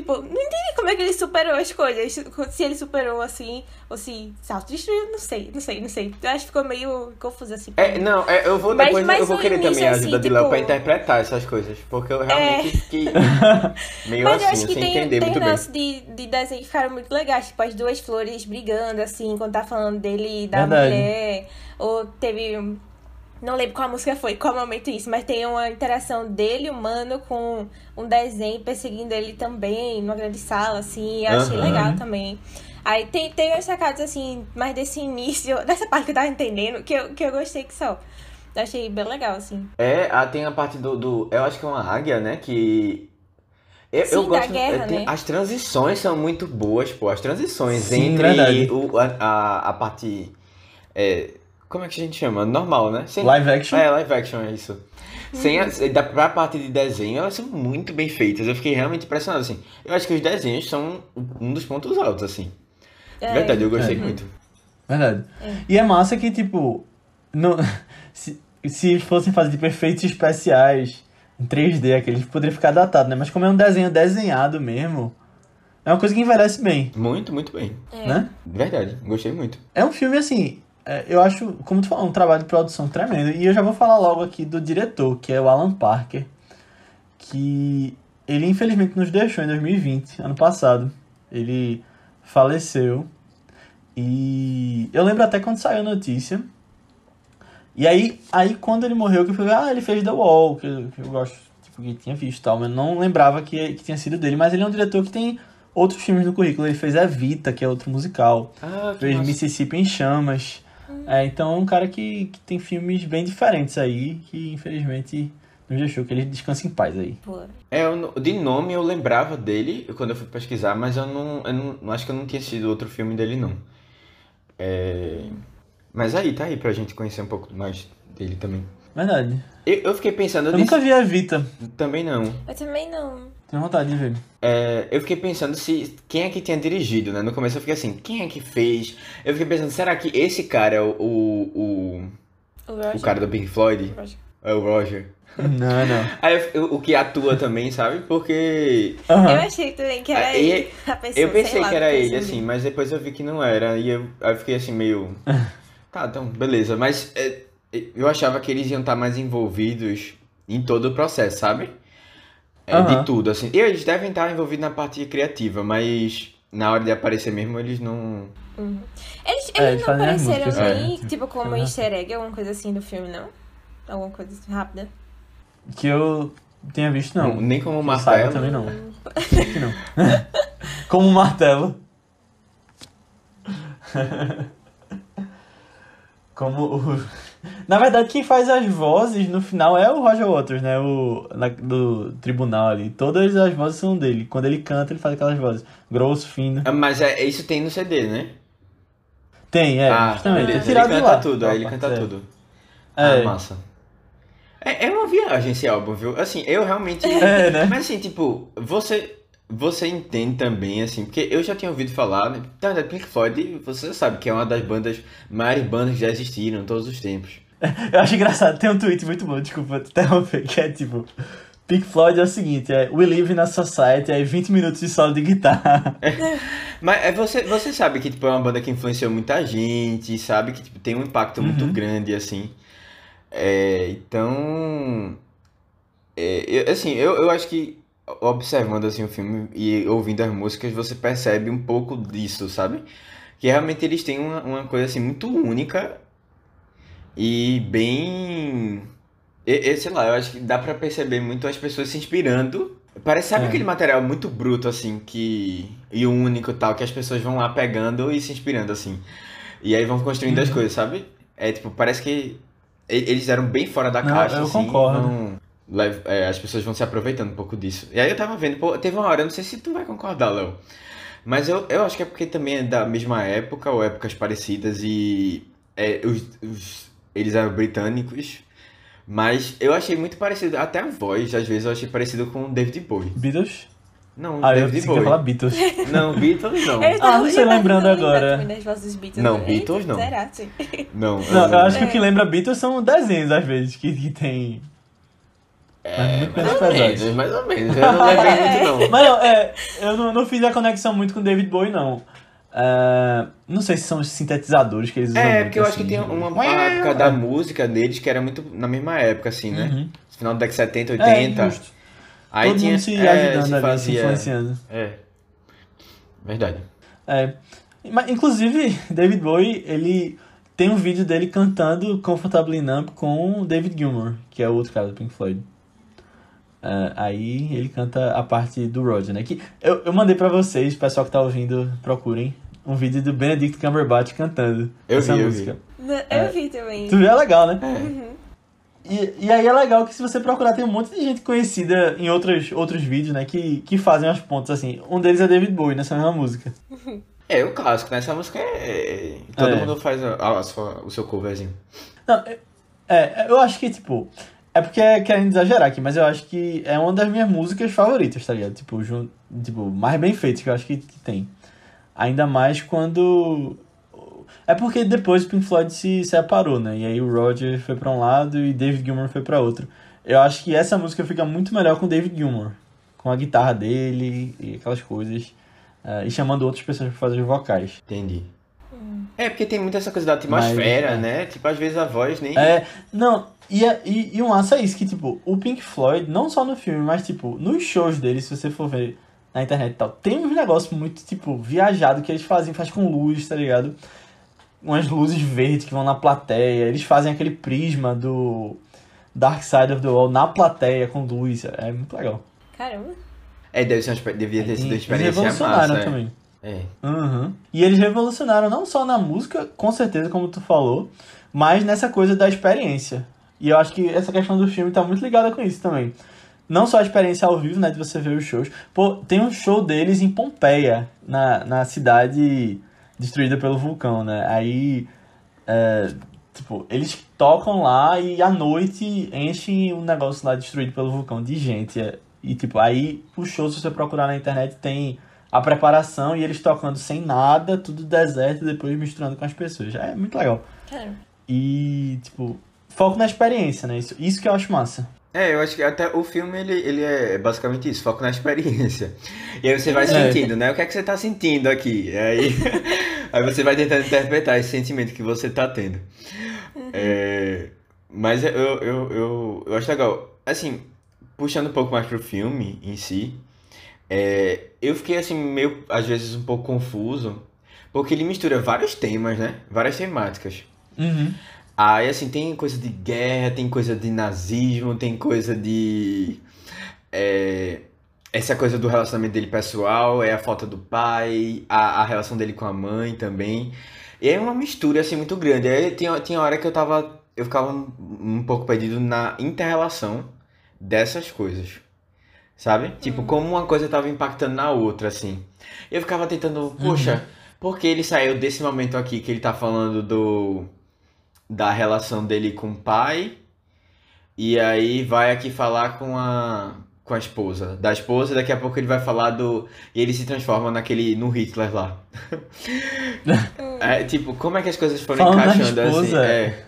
Tipo, não entendi como é que ele superou as coisas. Se ele superou assim, ou se se autodestruiu, não sei, não sei, não sei. Eu acho que ficou meio confuso assim. É, não, é, eu vou Mas- depois mas eu vou querer início, também a ajuda assim, de Léo tipo- pra interpretar essas coisas, porque eu realmente É. fiquei meio Mas eu assim, acho que sem tem, entender tem muito bem. lance de, de desenho que ficaram muito legais. Tipo, as duas flores brigando, assim, quando tá falando dele e da Verdade. mulher. Ou teve. Não lembro qual música foi, qual momento isso, mas tem uma interação dele, humano, com um desenho perseguindo ele também, numa grande sala, assim. Eu achei Aham. legal também. Aí tem, tem umas sacadas, assim, mais desse início, dessa parte que eu tava entendendo, que eu, que eu gostei que só. Eu achei bem legal, assim. É, ah, tem a parte do, do. Eu acho que é uma águia, né? Que. Eu, Sim, eu da gosto. guerra, é, tem- né? As transições são muito boas, pô. As transições Sim, entre o, a, a, a parte. é, como é que a gente chama? Normal, né? Sem, Live action. É, live action, é isso. Sem a, da, pra parte de desenho, elas são muito bem feitas. Eu fiquei realmente impressionado, assim. Eu acho que os desenhos são um dos pontos altos, assim. É. Verdade, eu gostei É. muito. Verdade. E é massa que, tipo, no, se, se fossem fazer tipo, efeitos especiais em 3D, aqueles poderia ficar datado, né? Mas como é um desenho desenhado mesmo, é uma coisa que envelhece bem, Muito, muito bem. É. né? Verdade, gostei muito. É um filme, assim, é, eu acho, como tu falou, um trabalho de produção tremendo. E eu já vou falar logo aqui do diretor, que é o Alan Parker, que ele infelizmente nos deixou em 2020, ano passado. Ele faleceu. E eu lembro até quando saiu a notícia. E aí, aí quando ele morreu, que eu ver, ah, ele fez The Wall, que, eu- que eu gosto, tipo, que tinha visto e tal, mas não lembrava que, que tinha sido dele. Mas ele é um diretor que tem outros filmes no currículo. Ele fez Evita, que é outro musical. Ah, Fez massa. Mississippi em Chamas. É, então é um cara que, que tem filmes bem diferentes aí, que infelizmente nos deixou, que ele descansa em paz aí. É, eu não- de nome eu lembrava dele quando eu fui pesquisar, mas eu não, eu não, não acho que eu não tinha assistido outro filme dele, não. É, mas aí, tá aí pra gente conhecer um pouco mais dele também. Verdade. Eu, eu fiquei pensando Eu nisso. nunca vi a Evita. Também não. Eu também não. Tenho vontade de ver. É, eu fiquei pensando se quem é que tinha dirigido, né? No começo eu fiquei assim, quem é que fez? Eu fiquei pensando, será que esse cara é o, o, o, O, Roger. o cara do Pink Floyd? Roger. É o Roger. Não, não. Aí eu- o que atua também, sabe? Porque Aham. Eu achei também que era e- ele. A pessoa, eu pensei sei lá, que era ele, assim, nele. mas depois eu vi que não era. E eu, aí eu fiquei assim, meio. Tá, então, beleza. Mas é, eu achava que eles iam estar mais envolvidos em todo o processo, sabe? É, Aham. De tudo, assim. E eles devem estar envolvidos na parte criativa, mas na hora de aparecer mesmo, eles não. Uhum. Eles, É, eles eles não apareceram músicas, nem, é. tipo, como Aham. easter egg, alguma coisa assim do filme, não? Alguma coisa assim, rápida. Que eu tenha visto, não. Nem como Que eu saiba martelo. também não. Que não. Como um martelo. Como o... Na verdade, quem faz as vozes no final é o Roger Waters, né? O na- do tribunal ali. Todas as vozes são dele. Quando ele canta, ele faz aquelas vozes. Grosso, fino. Ah, Mas é, isso tem no CD, né? Tem, é, ah, justamente. beleza. É tirado ele canta lá. tudo, aí ele Opa, canta é. tudo. É. Ah, massa. É, é uma viagem esse álbum, viu? Assim, eu realmente. É, né? Mas assim, tipo, você. Você entende também, assim, porque eu já tinha ouvido falar, né? Da Pink Floyd, você sabe que é uma das bandas, maiores bandas que já existiram em todos os tempos. Eu acho engraçado, tem um tweet muito bom, desculpa te interromper, que é tipo. Pink Floyd é o seguinte, é We live in a society, aí 20 minutos de solo de guitarra. Mas é, você, você sabe que tipo, é uma banda que influenciou muita gente, sabe que tipo, tem um impacto muito Uhum. grande, assim. É, então. é, eu- assim, eu, eu acho que observando assim, o filme e ouvindo as músicas, você percebe um pouco disso, sabe? Que realmente eles têm uma, uma coisa assim muito única e bem. e- e, sei lá, eu acho que dá pra perceber muito as pessoas se inspirando. Parece, sabe É. aquele material muito bruto, assim, que. e único tal, que as pessoas vão lá pegando e se inspirando, assim. E aí vão construindo as Uhum. coisas, sabe? É tipo, parece que eles eram bem fora da Não, caixa, eu assim. concordo. As pessoas vão se aproveitando um pouco disso. E aí eu tava vendo, pô, teve uma hora, eu não sei se tu vai concordar, Léo. Mas eu, eu acho que é porque também é da mesma época, ou épocas parecidas, e é, os, os- eles eram britânicos. Mas eu achei muito parecido, até a voz, às vezes eu achei parecido com o David Bowie. Beatles? Não, Ah, eu David que ia Bowie. falar Beatles. Não, Beatles não. Eu tava- Ah, não sei, eu lembrando agora. vozes dos Beatles. Não, Eita, Beatles não. Será? Sim. Não, Não, eu acho que É. o que lembra Beatles são desenhos, às vezes, que, que tem. É, muito menos mais ou pesados. menos, mais ou menos. Eu não lembrei muito, não. Mas não, é, eu não, não fiz a conexão muito com David Bowie, não. É, não sei se são os sintetizadores que eles usam. É, muito, porque eu acho que assim. tem uma, uma época da música deles que era muito na mesma época, assim, né? Uhum. Final da década de 70, É, 80. justo. Aí Todo tinha, mundo se é, ajudando se ali, se fazia. influenciando. É. Verdade. É. Mas, inclusive, David Bowie, ele tem um vídeo dele cantando Comfortably Numb com David Gilmour, que é o outro cara do Pink Floyd. É, aí ele canta a parte do Roger, né? Que eu, eu mandei pra vocês, pessoal que tá ouvindo, procurem, um vídeo do Benedict Cumberbatch cantando Eu essa vi, eu música. Não, Eu vi também. Tu viu? É legal, né? Uhum. E, e aí é legal que se você procurar, tem um monte de gente conhecida em outros, outros vídeos, né? Que, que fazem as pontas assim. Um deles é David Bowie nessa mesma música. É, o clássico, né? Essa música é. Todo É. mundo faz a- a sua- o seu coverzinho. Não, é, é, eu acho que, tipo. É porque é querendo exagerar aqui, mas eu acho que é uma das minhas músicas favoritas, tá ligado? Tipo, jun, tipo mais bem feito que eu acho que, que tem. Ainda mais quando. É porque depois o Pink Floyd se separou, né? E aí o Roger foi pra um lado e David Gilmour foi pra outro. Eu acho que essa música fica muito melhor com David Gilmour. Com a guitarra dele e aquelas coisas. eh, e chamando outras pessoas pra fazer os vocais. Entendi. É, porque tem muita essa coisa da atmosfera, Mas, é. né? Tipo, às vezes a voz nem. É, não, e, é- e, e o massa é isso, que, tipo, o Pink Floyd, não só no filme, mas, tipo, nos shows dele, se você for ver na internet e tal, tem uns negócios muito, tipo, viajado que eles fazem, faz com luz, tá ligado? Umas luzes verdes que vão na plateia, eles fazem aquele prisma do Dark Side of the Wall na plateia com luz, é muito legal. Caramba. É, deve ser uma, devia ter sido uma Eles experiência revolucionaram massa. é. também. É. Uhum. E eles revolucionaram não só na música, com certeza, como tu falou, mas nessa coisa da experiência. E eu acho que essa questão do filme tá muito ligada com isso também. Não só a experiência ao vivo, né, de você ver os shows. Pô, tem um show deles em Pompeia, na, na cidade destruída pelo vulcão, né? Aí, é, tipo, eles tocam lá e à noite enchem um negócio lá destruído pelo vulcão de gente. É, E, tipo, aí puxou, se você procurar na internet, tem a preparação e eles tocando sem nada, tudo deserto, e depois misturando com as pessoas. É muito legal. É. E, tipo, foco na experiência, né? Isso, isso que eu acho massa. É, eu acho que até o filme ele, ele é basicamente isso, foco na experiência. E aí você vai É. sentindo, né? O que é que você tá sentindo aqui? E aí, aí você vai tentando interpretar esse sentimento que você tá tendo. É, mas eu, eu, eu, eu acho legal. Assim, puxando um pouco mais pro filme em si, é, eu fiquei assim, meio, às vezes, um pouco confuso, porque ele mistura vários temas, né? Várias temáticas. Uhum. Aí, assim, tem coisa de guerra, tem coisa de nazismo, tem coisa de. é, essa coisa do relacionamento dele pessoal, é a falta do pai, a, a relação dele com a mãe também. E é uma mistura, assim, muito grande. Aí tinha, tinha hora que eu tava. Eu ficava um, um pouco perdido na interrelação dessas coisas. Sabe? Tipo, como uma coisa tava impactando na outra, assim. Eu ficava tentando, poxa, por que ele saiu desse momento aqui que ele tá falando do da relação dele com o pai e aí vai aqui falar com a com a esposa. Da esposa daqui a pouco ele vai falar do e ele se transforma naquele no Hitler lá. É, tipo como é que as coisas foram Falando na encaixando assim? esposa, é.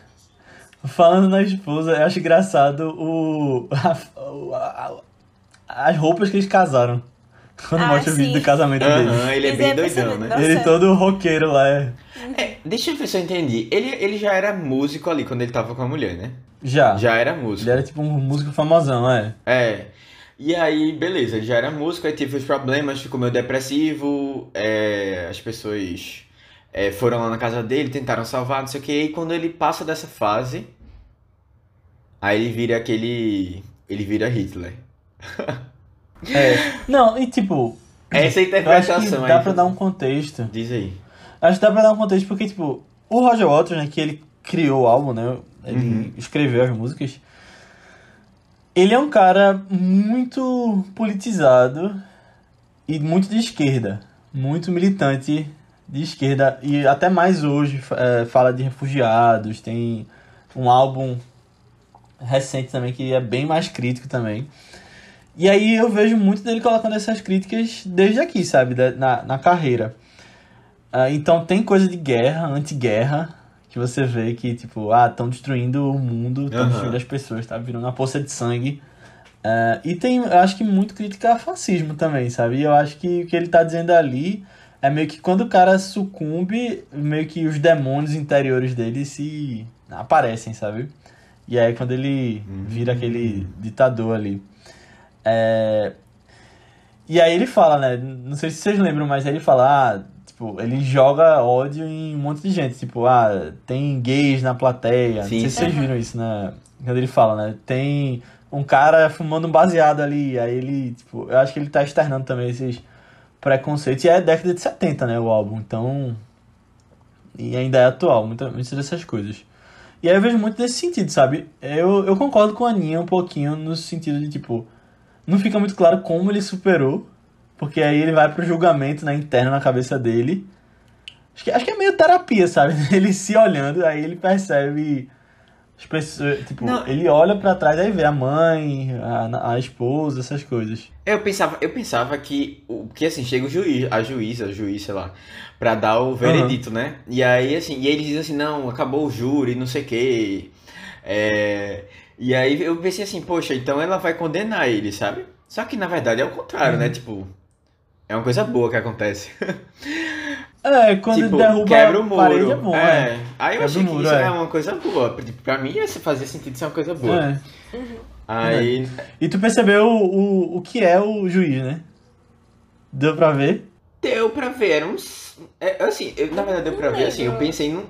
Falando na esposa, eu acho engraçado o, a- o- a- as roupas que eles casaram. Quando Ah, mostra o vídeo sim. do casamento deles. Aham, ele é Mas bem é doidão né Nossa. Ele todo roqueiro lá. É. É, deixa eu ver se eu entendi ele, ele já era músico ali quando ele tava com a mulher né Já. já era músico Ele era tipo um músico famosão, é. É. E aí, beleza, ele já era músico, aí teve os problemas, ficou meio depressivo, é, as pessoas é, foram lá na casa dele, tentaram salvar, não sei o que, e quando ele passa dessa fase, aí ele vira aquele. Ele vira Hitler. É. Não, e tipo, Essa é a eu acho que interpretação dá aí. pra dar um contexto. Diz aí. Acho que dá pra dar um contexto porque, tipo, o Roger Waters, né, que ele criou o álbum, né, ele Uhum. escreveu as músicas, ele é um cara muito politizado e muito de esquerda, muito militante de esquerda e até mais hoje é, fala de refugiados, tem um álbum recente também que é bem mais crítico também. E aí eu vejo muito dele colocando essas críticas desde aqui, sabe, na, na carreira. Ah, então tem coisa de guerra, anti-guerra, que você vê que, tipo, ah, estão destruindo o mundo, estão Aham. destruindo as pessoas, tá virando uma poça de sangue. Ah, e tem, eu acho que muito crítica a fascismo também, sabe? E eu acho que o que ele tá dizendo ali é meio que quando o cara sucumbe, meio que os demônios interiores dele se aparecem, sabe? E aí quando ele vira aquele ditador ali. É, E aí ele fala, né? Não sei se vocês lembram, mas aí ele fala, ah, tipo, ele joga ódio em um monte de gente. Tipo, ah, tem gays na plateia. Sim, não sei se vocês viram isso, né? Quando ele fala, né? Tem um cara fumando um baseado ali. Aí ele, tipo, eu acho que ele tá externando também esses preconceitos. E é década de 70, né? O álbum. Então. E ainda é atual, muita- muitas dessas coisas. E aí eu vejo muito nesse sentido, sabe? Eu, eu concordo com a Aninha um pouquinho no sentido de, tipo, não fica muito claro como ele superou, porque aí ele vai pro julgamento na interna na cabeça dele. Acho que, acho que é meio terapia, sabe? Ele se olhando, aí ele percebe as pessoas, tipo, Não. ele olha pra trás aí vê a mãe, a, a esposa, essas coisas. Eu pensava, eu pensava que, o- que assim, chega o juiz, a juíza, o juiz, sei lá, pra dar o veredito, né? E aí, assim, e ele diz assim, não, acabou o júri, não sei o quê. É, E aí eu pensei assim, poxa, então ela vai condenar ele, sabe? Só que na verdade é o contrário, né? Tipo, é uma coisa boa que acontece. É, quando tipo, derruba quebra o a muro. parede é bom, é. é. Aí eu Quebra achei que muro, isso é. é uma coisa boa. Pra mim fazia sentido ser uma coisa boa. É. Aí. E tu percebeu o, o, o que é o juiz, né? Deu pra ver? Deu pra ver, era uns. É, assim, eu- na verdade deu pra ver, assim, eu pensei no,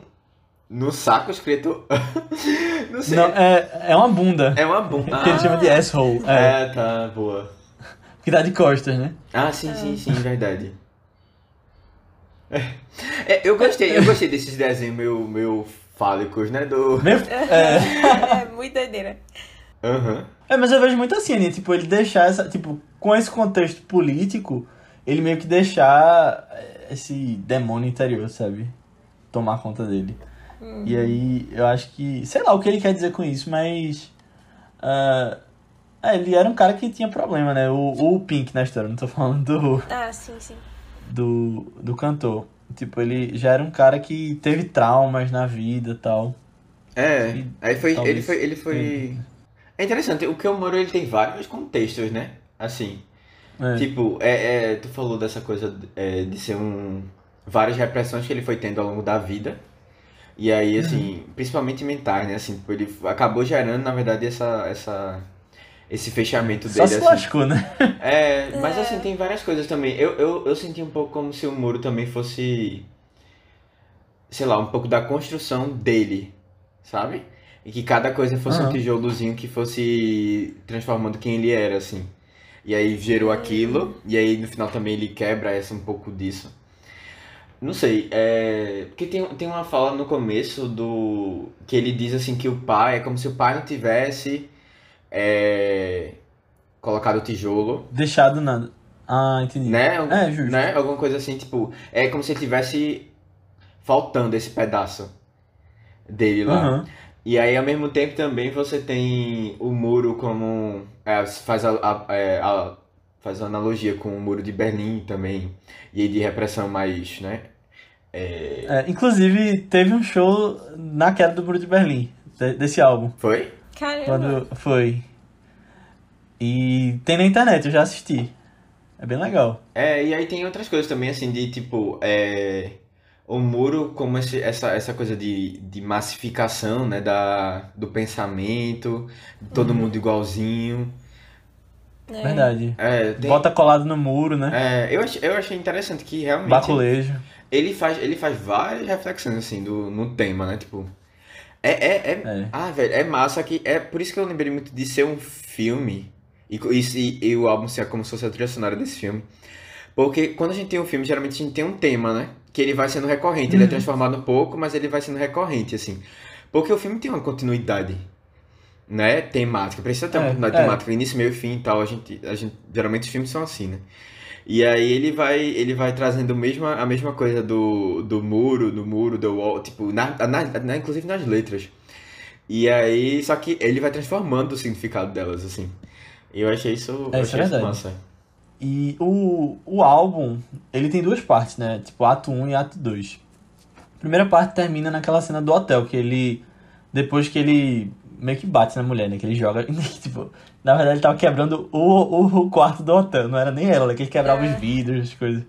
no saco escrito. não sei. Não, é, é uma bunda. É uma bunda. Que ele chama de asshole. É. É, tá, boa. Que dá de costas, né? Ah, sim, sim, sim, verdade. É, eu gostei, eu gostei desses desenhos meio, meio fálicos, né? Do. Meio- é. É muito doideira. Aham. É, mas eu vejo muito assim, né? Tipo, ele deixar essa. Tipo, com esse contexto político, ele meio que deixar esse demônio interior, sabe? Tomar conta dele. E aí, eu acho que. Sei lá o que ele quer dizer com isso, mas. ah, É, ele era um cara que tinha problema, né? O, o Pink na história, não tô falando do, Ah, sim, sim. do, do cantor. Tipo, ele já era um cara que teve traumas na vida e tal. É, E aí foi, ele talvez- foi, ele foi... É interessante, o Kel Moro, ele tem vários contextos, né? Assim, É. tipo, é, é, tu falou dessa coisa é, de ser um... Várias repressões que ele foi tendo ao longo da vida. E aí, Uhum. assim, principalmente mentais, né? Assim, tipo, ele acabou gerando, na verdade, essa, essa, esse fechamento Só dele, se assim. lascou, né? É, mas É. assim, tem várias coisas também. Eu, eu, eu senti um pouco como se o muro também fosse, sei lá, um pouco da construção dele, sabe? E que cada coisa fosse um Aham. tijolozinho que fosse transformando quem ele era, assim. E aí gerou aquilo, e aí no final também ele quebra essa um pouco disso. Não sei, é... porque tem, tem uma fala no começo do... que ele diz assim que o pai, é como se o pai não tivesse é... colocado o tijolo Deixado nada. Ah, entendi. né? É, justo. Né? Alguma coisa assim, tipo, é como se tivesse faltando esse pedaço dele lá. Aham. E aí, ao mesmo tempo, também você tem o muro como. é, faz, a, a- é, a- faz a analogia com o muro de Berlim também. E aí de repressão mais, né? É, É, inclusive, teve um show na queda do Muro de Berlim, de- desse álbum. Foi? Caramba. Quando foi. E tem na internet, eu já assisti. É bem legal. É, e aí tem outras coisas também, assim, de tipo, é, o muro como esse- essa, essa coisa de, de massificação, né, da, do pensamento, todo mundo igualzinho. É. Verdade. É, tem, Bota colado no muro, né? é, eu, achei, eu achei interessante que realmente Baculejo. Ele faz, ele faz várias reflexões, assim, do, no tema, né, tipo... É, é, é, É. ah, velho, é massa que, é por isso que eu lembrei muito de ser um filme, e, e, e o álbum ser como se fosse a trilha sonora desse filme. Porque quando a gente tem um filme, geralmente a gente tem um tema, né? Que ele vai sendo recorrente. Ele é transformado um pouco, mas ele vai sendo recorrente, assim. Porque o filme tem uma continuidade, né? Temática. Precisa ter uma É, continuidade é. temática, início, meio e fim e tal. A gente, a gente, geralmente os filmes são assim, né? E aí ele vai, ele vai trazendo a mesma, a mesma coisa do, do muro, do muro, do wall, tipo, na, na, na- inclusive nas letras. E aí, só que ele vai transformando o significado delas, assim. E eu achei isso, É, isso achei é verdade. massa. E o, o álbum, ele tem duas partes, né? Tipo, ato 1 e ato 2. A primeira parte termina naquela cena do hotel, que ele. Depois que ele meio que bate na mulher, né? Que ele joga. tipo, na verdade ele tava quebrando o, o, o quarto do hotel, não era nem ela, né? Que ele quebrava É. os vidros, as coisas.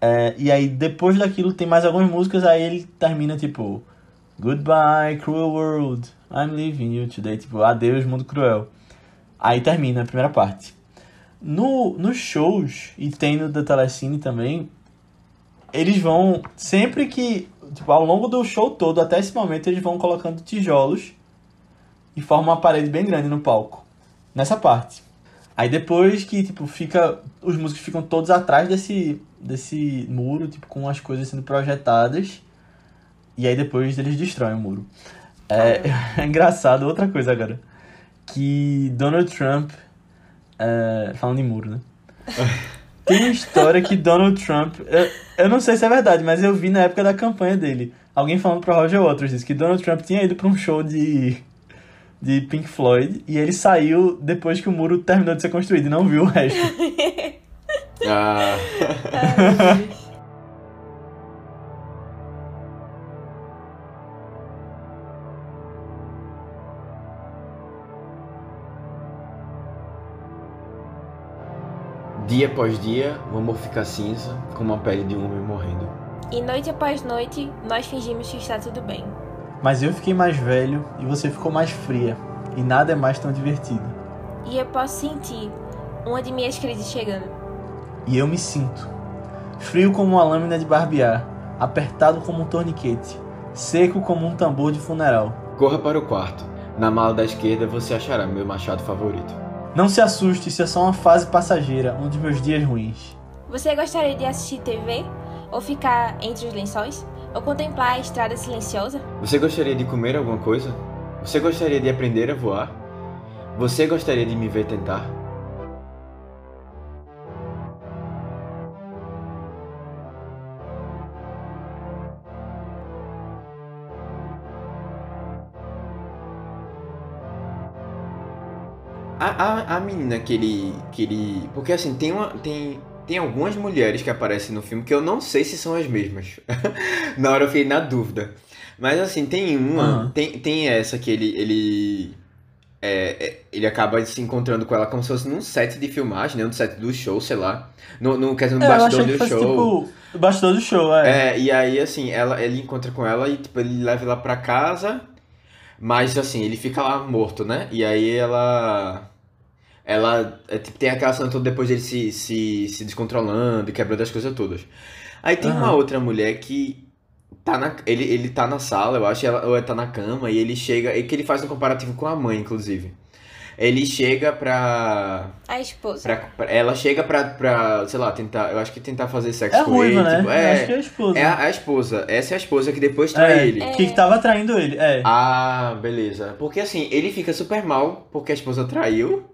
É, e aí depois daquilo tem mais algumas músicas, aí ele termina tipo. Goodbye, cruel world, I'm leaving you today. Tipo, adeus, mundo cruel. Aí termina a primeira parte. No, nos shows, e tem no da Telecine também, eles vão, sempre que, tipo, ao longo do show todo, até esse momento, eles vão colocando tijolos e formam uma parede bem grande no palco. Nessa parte. Aí depois que, tipo, fica. Os músicos ficam todos atrás desse, desse muro, tipo, com as coisas sendo projetadas. E aí depois eles destroem o muro. É, é engraçado, outra coisa agora. Que Donald Trump. é, falando em muro, né? Tem uma história que Donald Trump. Eu, eu não sei se é verdade, mas eu vi na época da campanha dele. Alguém falando pra Roger Waters disse que Donald Trump tinha ido pra um show de. De Pink Floyd e ele saiu depois que o muro terminou de ser construído e não viu o resto. Ah, Ai, dia após dia, o amor fica cinza, como a pele de um homem morrendo. E noite após noite, nós fingimos que está tudo bem. Mas eu fiquei mais velho e você ficou mais fria. E nada é mais tão divertido. E eu posso sentir uma de minhas crises chegando. E eu me sinto. Frio como uma lâmina de barbear, apertado como um torniquete, seco como um tambor de funeral. Corra para o quarto. Na mala da esquerda você achará meu machado favorito. Não se assuste, isso é só uma fase passageira, um dos meus dias ruins. Você gostaria de assistir TV? Ou ficar entre os lençóis? Ou contemplar a estrada silenciosa? Você gostaria de comer alguma coisa? Você gostaria de aprender a voar? Você gostaria de me ver tentar? A, a, a menina que ele, que ele. Porque assim, tem uma. Tem, tem algumas mulheres que aparecem no filme que eu não sei se são as mesmas. na hora eu fiquei na dúvida. Mas assim, tem uma. Uhum. Tem, tem essa que ele. ele é, é, ele acaba se encontrando com ela como se fosse num set de filmagem, né? No set do show, sei lá. No, no, quer dizer, no É, bastidor do show. tipo o bastidor do show, é. É, e aí, assim, ela, ele encontra com ela e, tipo, ele leva ela pra casa, mas, assim, ele fica lá morto, né? E aí ela... Ela, é, tipo, tem aquela cena toda depois dele se, se, se descontrolando e quebrando as coisas todas. Aí tem uma Aham. outra mulher que tá na, ele, ele tá na sala, eu acho, ela, ou ela tá na cama, e ele chega, e que ele faz um comparativo com a mãe, inclusive. Ele chega pra... A esposa. pra, pra- ela chega pra, pra, sei lá, tentar, eu acho que tentar fazer sexo É com ruiva, ele, né? tipo, Eu é... acho que é a esposa. É a, a esposa. Essa é a esposa que depois trai É, ele. que tava traindo ele, é. Ah, beleza. Porque assim, ele fica super mal porque a esposa traiu.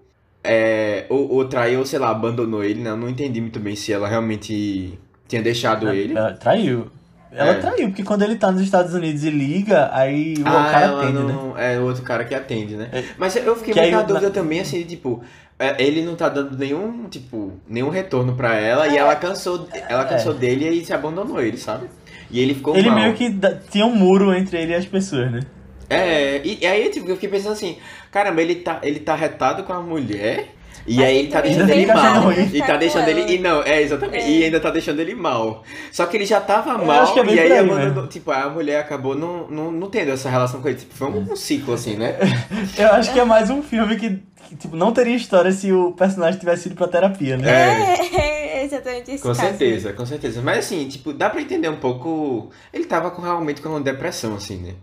É, ou, ou traiu, sei lá, abandonou ele, né? Eu não entendi muito bem se ela realmente tinha deixado ele. Ela traiu. Ela É. traiu, porque quando ele tá nos Estados Unidos e liga, aí o cara ela atende, né? não. É o outro cara que atende, né? É. Mas eu fiquei Que muito na dúvida também, assim, tipo, é, ele não tá dando nenhum, tipo, nenhum retorno pra ela e ela cansou, ela cansou dele e se abandonou ele, sabe? E ele ficou É. Ele mal. meio que tinha um muro entre ele e as pessoas, né? É, e, e aí tipo, eu fiquei pensando assim, caramba, ele tá, ele tá retado com a mulher, e Mas aí ele tá deixando ele mal. E tá deixando ele. E não, é, exatamente. É. E ainda tá deixando ele mal. Só que ele já tava Eu mal, acho que é e aí mesmo. Tipo, a mulher acabou não, não, não tendo essa relação com ele. Tipo, foi um, um ciclo, assim, né? Eu acho que é mais um filme que, que, tipo, não teria história se o personagem tivesse ido pra terapia, né? É, é exatamente esse Com caso. certeza, com certeza. Mas assim, tipo, dá pra entender um pouco. Ele tava com, realmente com uma depressão, assim, né?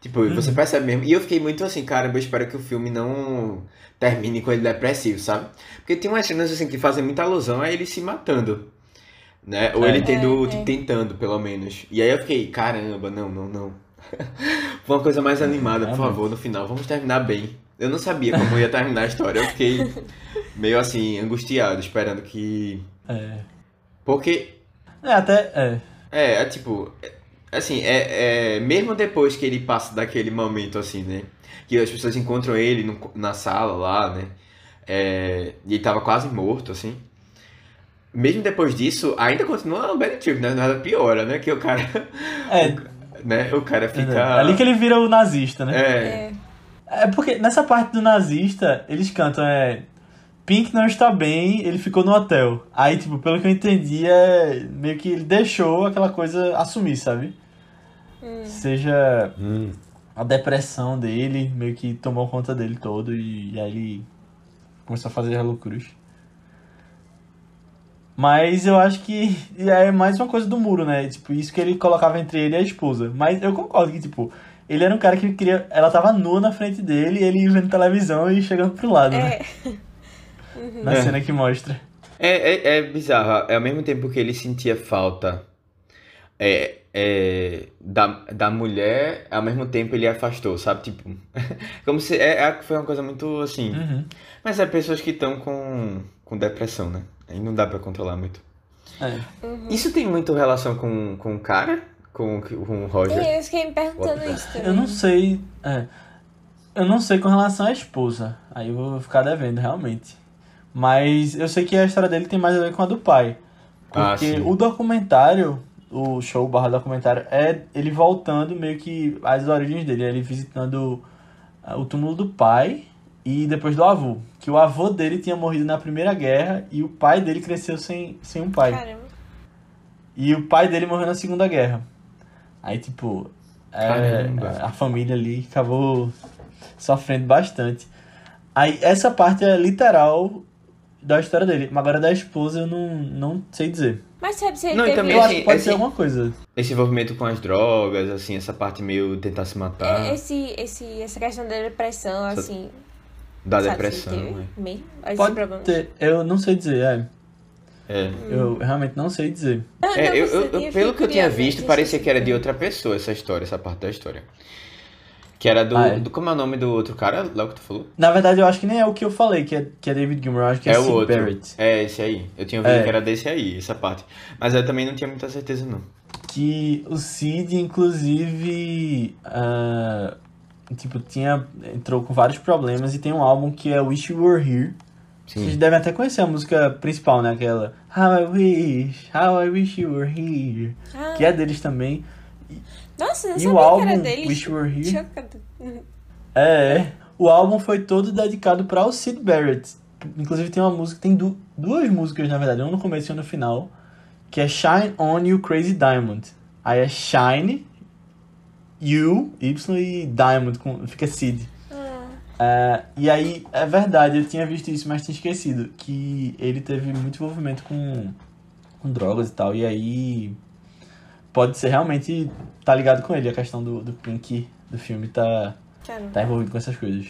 Tipo, Uhum. você percebe mesmo. E eu fiquei muito assim, caramba, eu espero que o filme não termine com ele depressivo, sabe? Porque tem umas cenas assim que fazem muita alusão a ele se matando. Né? Ou É. ele tendo, É, tipo, é. tentando, pelo menos. E aí eu fiquei, caramba, não, não, não. Foi uma coisa mais animada, por favor, no final. Vamos terminar bem. Eu não sabia como ia terminar a história. Eu fiquei meio assim, angustiado, esperando que. É. Porque É, até. É. é, é tipo, é- assim, é, é, mesmo depois que ele passa daquele momento assim, né? Que as pessoas encontram ele no- na sala lá, né? É, e ele tava quase morto, assim. Mesmo depois disso, ainda continua um bad trip, né? Nada piora, né? Que o cara, É, né? O cara é fica... ali que ele vira o nazista, né? É, É. É porque nessa parte do nazista, eles cantam, é. Pink não está bem, ele ficou no hotel. Aí, tipo, pelo que eu entendi, é meio que ele deixou aquela coisa assumir, sabe? Hum. Seja a depressão dele, meio que tomou conta dele todo e, aí ele começou a fazer as loucuras. Mas eu acho que é mais uma coisa do muro, né? Tipo, isso que ele colocava entre ele e a esposa. Mas eu concordo que, tipo, ele era um cara que queria. Ela tava nua na frente dele, ele vendo televisão e chegando pro lado, né? É. Na É. cena que mostra. É, é, é bizarro. É ao mesmo tempo que ele sentia falta é, é, da, da mulher, ao mesmo tempo ele afastou, sabe? Tipo, como se. É, é- foi uma coisa muito assim. Uhum. Mas é pessoas que estão com, com depressão, né? Aí não dá pra controlar muito. É. Isso tem muito relação com, com o cara? Com, com o Roger? E eu fiquei me perguntando What? isso também. Eu não sei. É, eu não sei com relação à esposa. Aí eu vou ficar devendo, realmente. Mas eu sei que a história dele tem mais a ver com a do pai. Ah, Porque sim. o documentário, o show barra documentário, é ele voltando meio que às origens dele. Ele visitando ah, o túmulo do pai e depois do avô. Que o avô dele tinha morrido na Primeira Guerra e o pai dele cresceu sem, sem um pai. Caramba. E o pai dele morreu na Segunda Guerra. Aí, tipo, é, a família ali acabou sofrendo bastante. Aí, essa parte é literal da história dele. Mas agora da esposa eu não, não sei dizer. Mas sabe se ele Não, teve... também, Eu assim, acho que pode esse- ser alguma coisa. Esse envolvimento com as drogas, assim, essa parte meio tentar se matar, É, Esse, esse, essa questão da depressão, Essa- assim... da depressão. teve é. mesmo? Pode problema. ter. Eu não sei dizer, é. É. Eu realmente não sei dizer. Não, É, eu, eu- eu- pelo que eu tinha visto, parecia sim. que era de outra pessoa essa história, essa parte da história. Que era do, Ah, é? do- Como é o nome do outro cara, lá que tu falou? Na verdade, eu acho que nem é o que eu falei, que é, que é David Gilmour. Eu acho que é, É o Sid outro. Barrett. É, esse aí. Eu tinha ouvido É. que era desse aí, essa parte. Mas eu também não tinha muita certeza, não. Que o Sid, inclusive, ah, tipo, tinha, entrou com vários problemas e tem um álbum que é Wish You Were Here. Vocês devem até conhecer a música principal, né? Aquela How I Wish, How I Wish You Were Here. Ah, Que é deles também. Nossa, não E sabia o que álbum era deles. Wish Were Here. Chocada. Uhum. É, é. o álbum foi todo dedicado para o Sid Barrett. Inclusive tem uma música, tem du- duas músicas na verdade, uma no começo e uma no final, que é Shine On You Crazy Diamond. Aí é Shine, You, Y e Diamond, com, fica Sid. É, e aí, é verdade, eu tinha visto isso, mas tinha esquecido que ele teve muito envolvimento com, com drogas e tal, e aí pode ser realmente tá ligado com ele, a questão do, do Pink do filme tá, cara. tá envolvido com essas coisas.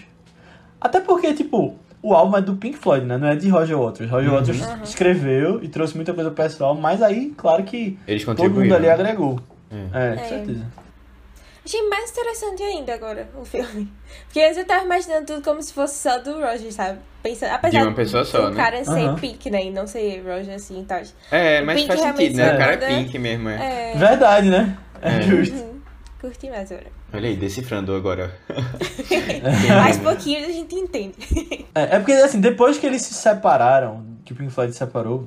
Até porque, tipo, o álbum é do Pink Floyd, né? Não é de Roger Waters. Roger Uhum. Waters Uhum. escreveu e trouxe muita coisa pro pessoal, mas aí, claro que Eles todo mundo ali né? agregou. É. É, com É. certeza. Achei mais interessante ainda agora o filme. Porque antes eu tava imaginando tudo como se fosse só do Roger, sabe? Pensando, apesar De uma pessoa só, né? cara ser Aham. Pink, né? E não ser Roger assim e tal. É, O mas Pink faz realmente sentido, né? é O cara é pink mesmo, é. É. Verdade, né? É, É. justo. Uhum. Curti mais agora. Olha aí, decifrando agora. Mais pouquinho a gente entende. É, é porque, assim, depois que eles se separaram, que o Pink Floyd se separou,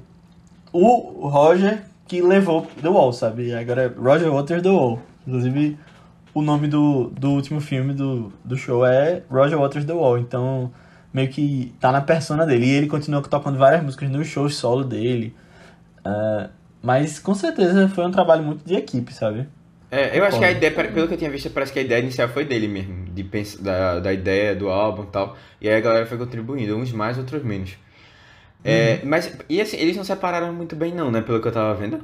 o Roger que levou The Wall, sabe? E Agora é Roger Waters The Wall. Inclusive, o nome do, do último filme do, do show é Roger Waters The Wall. Então, meio que tá na persona dele. E ele continua tocando várias músicas nos shows solo dele. Ah, mas, com certeza, foi um trabalho muito de equipe, sabe? É, eu acho que a ideia, pelo que eu tinha visto, parece que a ideia inicial foi dele mesmo, de pens- da, da ideia do álbum e tal. E aí a galera foi contribuindo, uns mais, outros menos. É, mas, e assim, eles não separaram muito bem não, né, pelo que eu tava vendo.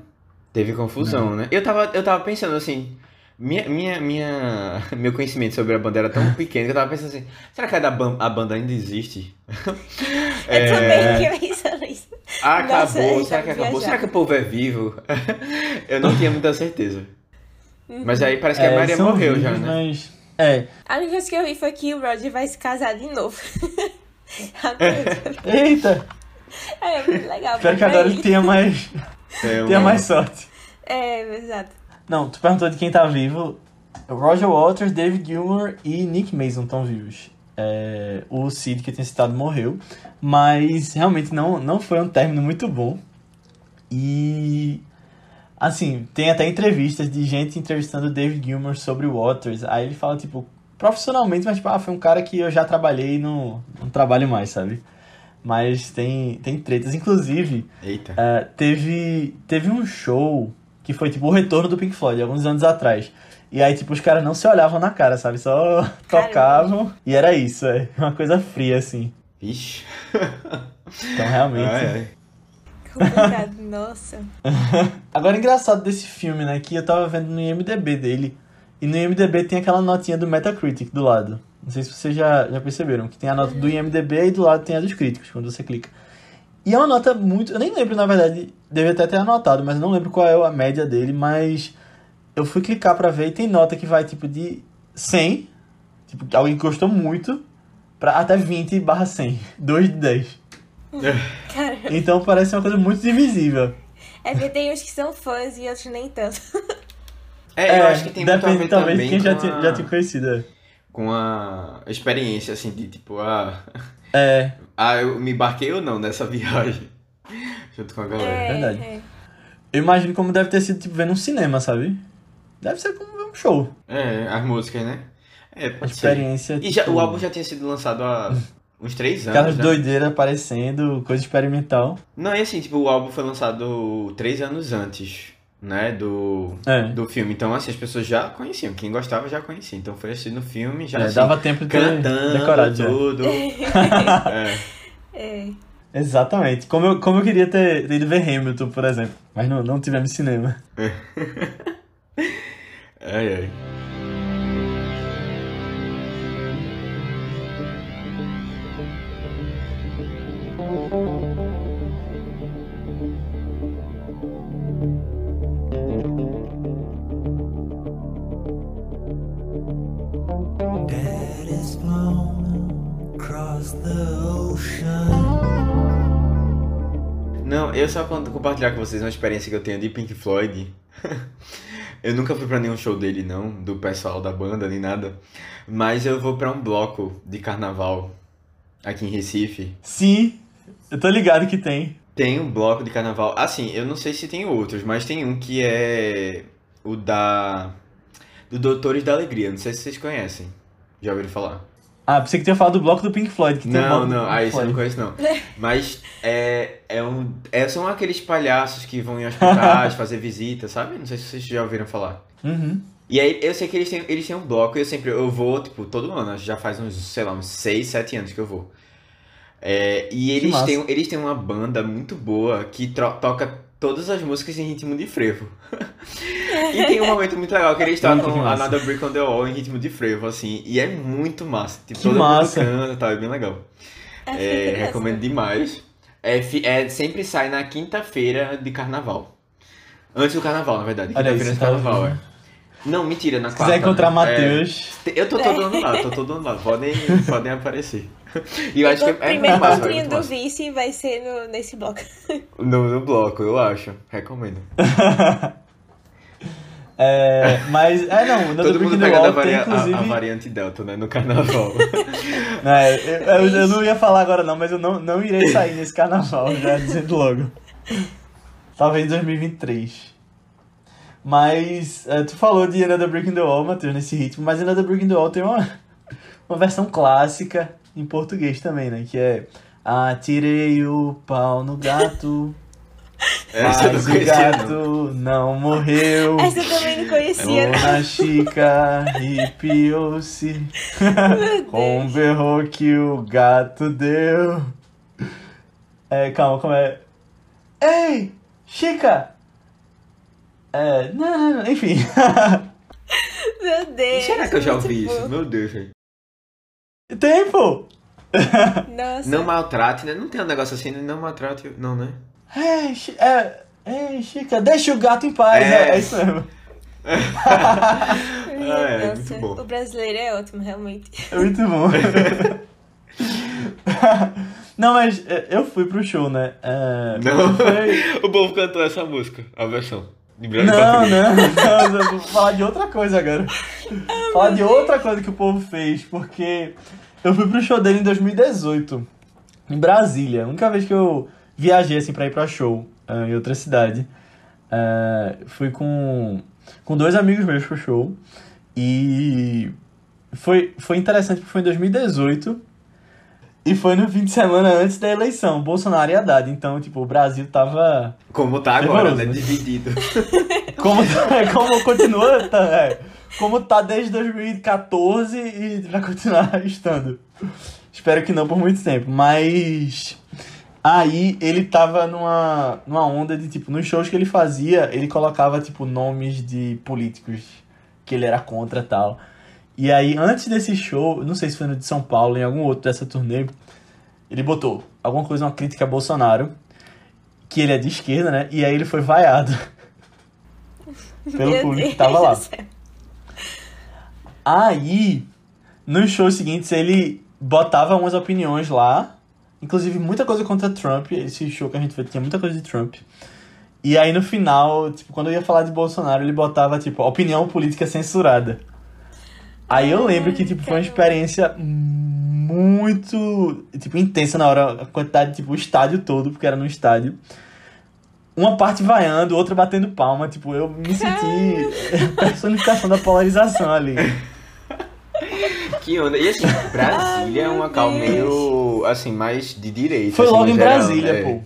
Teve confusão, né? Eu tava, eu tava pensando assim, minha, minha, minha, meu conhecimento sobre a banda era tão pequeno que eu tava pensando assim, será que a, da ban- a banda ainda existe? Eu também fiquei pensando nisso. Ah, Nossa, acabou, eu será que acabou? Será que o povo é vivo? eu não tinha muita certeza. Mas aí parece que a É, Maria morreu vivos, já, né? Mas, é. A única coisa que eu vi foi que o Roger vai se casar de novo. Agora, Eita! é muito legal. Espero que pra agora ele. tenha mais, É, tenha mais sorte. É, exato. Não, tu perguntou de quem tá vivo. Roger Waters, David Gilmour e Nick Mason estão vivos. É, o Sid, que eu tinha citado, morreu. Mas realmente não, não foi um término muito bom. E. Assim, tem até entrevistas de gente entrevistando o David Gilmour sobre o Waters. Aí ele fala, tipo, profissionalmente, mas tipo, ah, foi um cara que eu já trabalhei e não, não trabalho mais, sabe? Mas tem, tem tretas. Inclusive, Eita. é, teve, teve um show que foi tipo o retorno do Pink Floyd, alguns anos atrás. E aí, tipo, os caras não se olhavam na cara, sabe? Só tocavam e era isso, é. Uma coisa fria, assim. Vixe. Então, realmente. Ai, ai. Complicado, nossa. Agora, engraçado desse filme, né? Que eu tava vendo no IMDB dele. E no IMDB tem aquela notinha do Metacritic do lado. Não sei se vocês já, já perceberam. Que tem a nota do IMDB e do lado tem a dos críticos, quando você clica. E é uma nota muito. Eu nem lembro, na verdade. Devia até ter anotado, mas eu não lembro qual é a média dele. Mas eu fui clicar pra ver e tem nota que vai tipo de 100. Tipo, alguém que gostou muito. Pra até 20 barra 100. 2 de 10. Cara, Então parece uma coisa muito divisível. é porque tem uns que são fãs e outros nem tanto. É, eu acho que tem muito a depende ver talvez também de quem já, a, já tinha conhecido. é. com a experiência, assim, de tipo, ah, É, ah, eu me embarquei ou não nessa viagem. Junto com a galera. É, verdade. é. eu imagino como deve ter sido, tipo, vendo um cinema, sabe? Deve ser como ver um show. É, as músicas, né? É, A pode ser. experiência, E já, tipo, o álbum já tinha sido lançado há uns três anos. aquelas né? doideiras aparecendo, coisa experimental. Não, e assim, tipo, o álbum foi lançado três anos antes, né, do, É, do filme. Então, assim, as pessoas já conheciam. Quem gostava já conhecia. Então foi assim no filme, já é, assim, dava tempo de cantando decorado já. tudo. é. É. Exatamente. Como eu, como eu queria ter, ter ido ver Hamilton, por exemplo. Mas não, não tivemos cinema. Ai, ai. Não, eu só quando compartilhar com vocês uma experiência que eu tenho de Pink Floyd. Eu nunca fui pra nenhum show dele, não, do pessoal da banda, nem nada. Mas eu vou pra um bloco de carnaval aqui em Recife. Sim, eu tô ligado que tem. Tem um bloco de carnaval. Assim, eu não sei se tem outros, mas tem um que é o da. Do Doutores da Alegria. Não sei se vocês conhecem. Já ouviram falar? Ah, pensei que tinha falado do bloco do Pink Floyd. Que tem Não, bloco do não, ah, isso eu não conheço não. Mas é, é um, é, são aqueles palhaços que vão em hospitais fazer visita, sabe? Não sei se vocês já ouviram falar. Uhum. E aí eu sei que eles têm, eles têm um bloco e eu sempre eu vou, tipo, todo ano, já faz uns, sei lá, uns 6, 7 anos que eu vou. É, e eles têm, eles têm uma banda muito boa que toca todas as músicas em ritmo de frevo. e tem um momento muito legal que eles tocam massa. Another Brick on the Wall em ritmo de frevo, assim, e é muito massa. Tipo, Que todo massa. mundo canta e tal, é bem legal. É, interessante. recomendo demais. É, é, sempre sai na quinta-feira de carnaval. Antes do carnaval, na verdade. Quinta-feira de tá carnaval, é. Não, mentira, na Se quarta. quiser encontrar né? Matheus, É, eu tô todo ano lá, tô todo ano lá. Podem, podem aparecer. E eu acho que o é, é primeiro muito massa, é encontrinho muito do massa. vice vai ser no, nesse bloco. No, no bloco, eu acho. Recomendo. É, mas, é não, o Todo mundo pegando a, tem varia- a- inclusive... a variante Delta, né? No carnaval. É, eu, eu- eu não ia falar agora não, mas eu não, não irei sair nesse carnaval, já dizendo logo. Talvez em 2023. Mas, é, tu falou de Another Brick in the Wall, Matheus, nesse ritmo, mas Another Brick in the Wall tem uma, uma versão clássica em português também, né? Que é Atirei o pau no gato, Essa não mas o não. gato não morreu. Essa eu também não conhecia. Dona Chica arrepiou-se com um berro que o gato deu. É, calma, como é? Ei, Chica! É, não, não, não, enfim. Meu Deus. Será que eu já ouvi isso? Meu Deus, velho. Tempo! Nossa. Não maltrate, né? Não tem um negócio assim, né? Não maltrate. Não, né? Ei, Chi- é, ei, Chica, deixa o gato em paz. É. É, é isso mesmo. Ah, é, nossa, muito bom. O brasileiro é ótimo, realmente. É muito bom. Não, mas é, eu fui pro show, né? É, Não. foi- o povo cantou essa música, a versão. Não, não, não, vou falar de outra coisa agora. falar de outra coisa que o povo fez, porque eu fui pro show dele em 2018, em Brasília. A única vez que eu viajei assim pra ir pra show ah, em outra cidade. Ah, fui com, com dois amigos meus pro show. E foi, foi interessante porque foi em 2018. E foi no fim de semana antes da eleição, Bolsonaro e Haddad. Então, tipo, o Brasil tava Como tá agora, né? né? Dividido. como, tá- como continua, tá, é, como tá desde 2014 e vai continuar estando. Espero que não por muito tempo, mas aí ele tava numa, numa onda de tipo, nos shows que ele fazia, ele colocava tipo nomes de políticos que ele era contra e tal. E aí antes desse show, não sei se foi no de São Paulo, em algum outro dessa turnê, ele botou alguma coisa, uma crítica a Bolsonaro, que ele é de esquerda, né? E aí ele foi vaiado pelo Meu público que Deus tava lá. Aí, nos shows seguintes, ele botava umas opiniões lá. Inclusive, muita coisa contra Trump. Esse show que a gente fez tinha muita coisa de Trump. E aí, no final, tipo, quando eu ia falar de Bolsonaro, ele botava, tipo, opinião política censurada. Aí eu lembro que, tipo, foi uma experiência muito, tipo, intensa na hora. A quantidade, tipo, o estádio todo, porque era no estádio. Uma parte vaiando, outra batendo palma. Tipo, eu me senti personificação da polarização ali. Que onda. E assim, Brasília é um local Deus. meio, assim, mais de direita. Foi assim, logo em geral, Brasília, né? pô.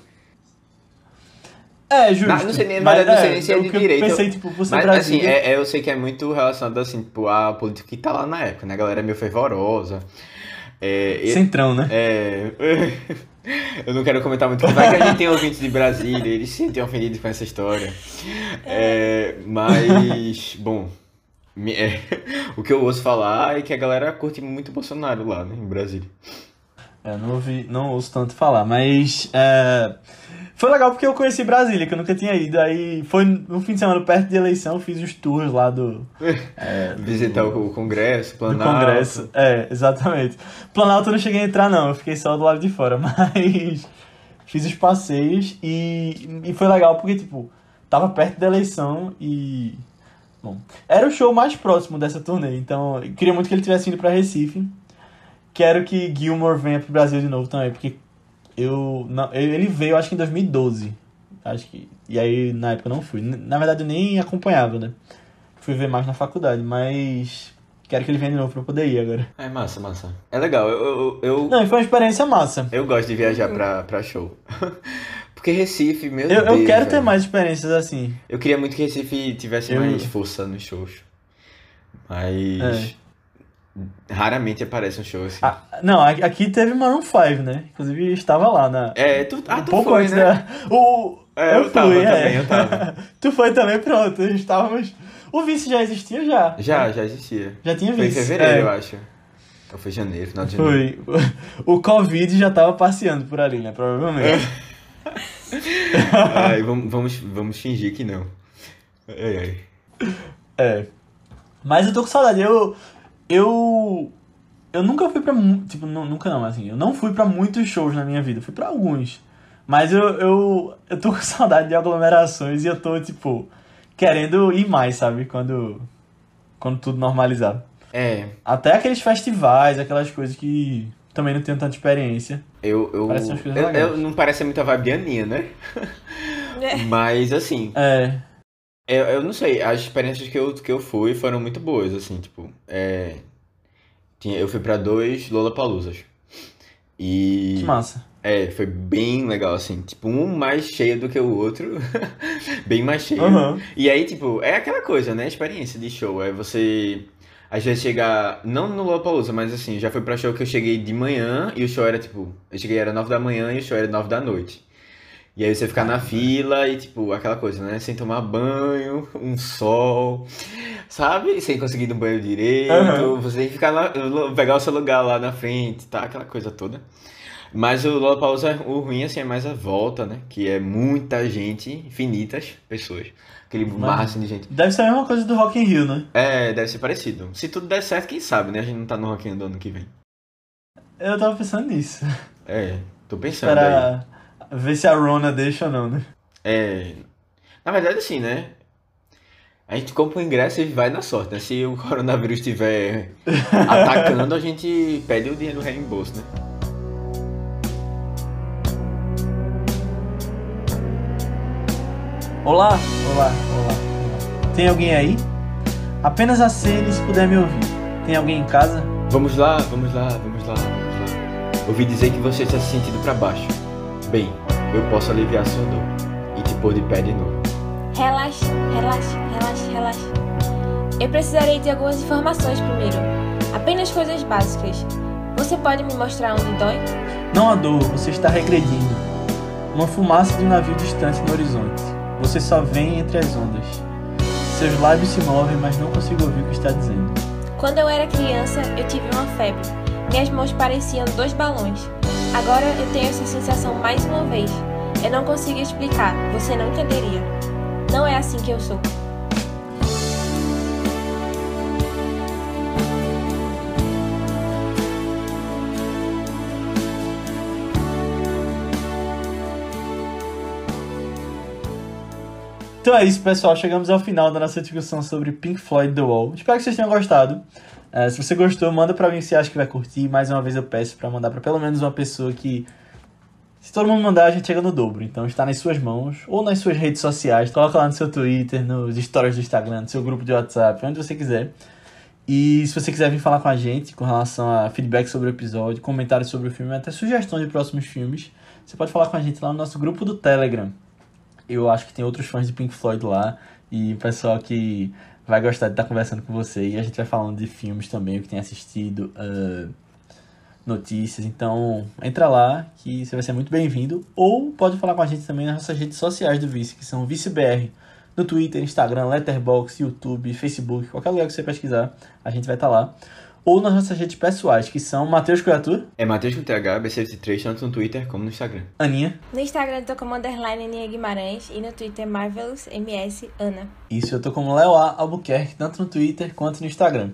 É, justo. Não, não sei nem- mas, mas não sei nem se é o de direita. Eu pensei, tipo, ser Mas assim, Brasília. é, é- eu sei que é muito relacionado assim, tipo, à política que tá lá na época, né? A galera é meio fervorosa. É, e- Centrão, né? é, eu não quero comentar muito, vai que a gente tem ouvintes de Brasília, eles se sentem ofendidos com essa história. É, mas, bom, é, o que eu ouço falar é que a galera curte muito Bolsonaro lá, né, em Brasília. É, não ouvi, não ouço tanto falar, mas é, foi legal porque eu conheci Brasília, que eu nunca tinha ido. Aí foi no fim de semana perto de eleição, eu fiz os tours lá do, Visitar o, o Congresso, do Planalto. Congresso. É, exatamente. Planalto eu não cheguei a entrar, não, eu fiquei só do lado de fora, mas fiz os passeios e, e foi legal porque, tipo, tava perto da eleição e Bom, era o show mais próximo dessa turnê, então eu queria muito que ele tivesse indo pra Recife. Quero que Gilmore venha pro Brasil de novo também, porque eu não, ele veio acho que em 2012. Acho que e aí na época eu não fui. Na verdade eu nem acompanhava, né? Fui ver mais na faculdade, mas quero que ele venha de novo pra eu poder ir agora. É massa, massa. É legal, eu, eu, eu, Não, foi uma experiência massa. eu gosto de viajar pra, pra show. Porque Recife, meu Eu, Deus. eu quero ter velho. mais experiências assim. Eu queria muito que Recife tivesse Eu- mais força nos shows. Mas. Raramente aparece um show assim. Ah, não, a- aqui teve Maroon 5, né? Inclusive estava lá na. É, tu, ah, um tu pouco foi, antes né? da. O, É, eu tava fui, também, eu tava. tu foi também, pronto. Estávamos. O vice já existia já. Já, já existia. Já tinha Foi em vice. fevereiro, é. eu acho. Ou foi janeiro, final de janeiro. Foi. O Covid já tava passeando por ali, né? Provavelmente. Ai, vamos, vamos, vamos fingir que não. Ai, ai. É. Mas eu tô com saudade. Eu. Eu. Eu nunca fui pra. Tipo, nu- nunca não, assim. Eu não fui pra muitos shows na minha vida. Fui pra alguns. Mas eu. Eu, eu tô com saudade de aglomerações e eu tô, tipo. Querendo ir mais, sabe? Quando. Quando tudo normalizar. É, Até aqueles festivais, aquelas coisas que também não tenho tanta experiência. eu. eu, Parece umas coisas eu, eu- não parece muito a vibe de Aninha, né? É. Mas assim, É. eu, eu não sei, as experiências que eu, que eu fui foram muito boas, assim, tipo, é, tinha, eu fui pra dois Lollapaloozas. E Que massa. é, foi bem legal, assim, tipo, um mais cheio do que o outro, bem mais cheio. Aham. E aí, tipo, é aquela coisa, né? Experiência de show. É você. Às vezes chegar. Não no Lollapalooza, mas assim, já foi pra show que eu cheguei de manhã e o show era tipo. Eu cheguei era 9 da manhã e o show era 9 da noite. E aí você ficar na fila e, tipo, aquela coisa, né? Sem tomar banho, um sol, sabe? Sem conseguir ir no banho direito. Aham. Você tem que ficar lá, pegar o seu lugar lá na frente, tá? Aquela coisa toda. Mas o Lollapalooza, o ruim, assim, é mais a volta, né? Que é muita gente, infinitas pessoas. Aquele mar, assim, de gente. Deve ser a mesma coisa do Rock in Rio, né? É, deve ser parecido. Se tudo der certo, quem sabe, né? A gente não tá no Rock in Rio do ano que vem. Eu tava pensando nisso. É, tô pensando aí. Pra ver se a Rona deixa ou não, né? É, na verdade, assim, né? A gente compra o ingresso e vai na sorte, né? Se o coronavírus estiver atacando, a gente pede o dinheiro do reembolso, né? Olá, olá, olá. Tem alguém aí? Apenas acene se puder me ouvir. Tem alguém em casa? Vamos lá, vamos lá, vamos lá, vamos lá. Ouvi dizer que você está se sentindo pra baixo. Bem, eu posso aliviar sua dor e te pôr de pé de novo. Relaxe, relaxe, relaxe, relaxe. Eu precisarei de algumas informações primeiro. Apenas coisas básicas. Você pode me mostrar onde dói? Não há dor, você está regredindo. Uma fumaça de um navio distante no horizonte. Você só vem entre as ondas. Seus lábios se movem, mas não consigo ouvir o que está dizendo. Quando eu era criança, eu tive uma febre. Minhas mãos pareciam dois balões. Agora eu tenho essa sensação mais uma vez. Eu não consigo explicar, você não entenderia. Não é assim que eu sou. Então é isso, pessoal. Chegamos ao final da nossa discussão sobre Pink Floyd The Wall. Espero que vocês tenham gostado. Eh, se você gostou, manda pra que você acha que vai curtir. Mais uma vez eu peço pra mandar pra pelo menos uma pessoa que. Se todo mundo mandar, a gente chega no dobro. Então está nas suas mãos ou nas suas redes sociais. Coloca lá no seu Twitter, nos stories do Instagram, no seu grupo de WhatsApp, onde você quiser. E se você quiser vir falar com a gente com relação a feedback sobre o episódio, comentários sobre o filme, até sugestões de próximos filmes, você pode falar com a gente lá no nosso grupo do Telegram. Eu acho que tem outros fãs de Pink Floyd lá e pessoal que vai gostar de estar conversando com você. E a gente vai falando de filmes também, que tem assistido, ah, notícias. Então, entra lá que você vai ser muito bem-vindo. Ou pode falar com a gente também nas nossas redes sociais do Vice, que são ViceBR. No Twitter, Instagram, Letterboxd, YouTube, Facebook, qualquer lugar que você pesquisar, a gente vai estar lá. Ou nas nossas redes pessoais, que são Matheus Criatura, É Matheus com TH, B73, tanto no Twitter como no Instagram. Aninha. No Instagram eu tô como underline Aninha Guimarães e no Twitter Marvelous MS Ana. Isso, eu tô como Léo A. Albuquerque, tanto no Twitter quanto no Instagram.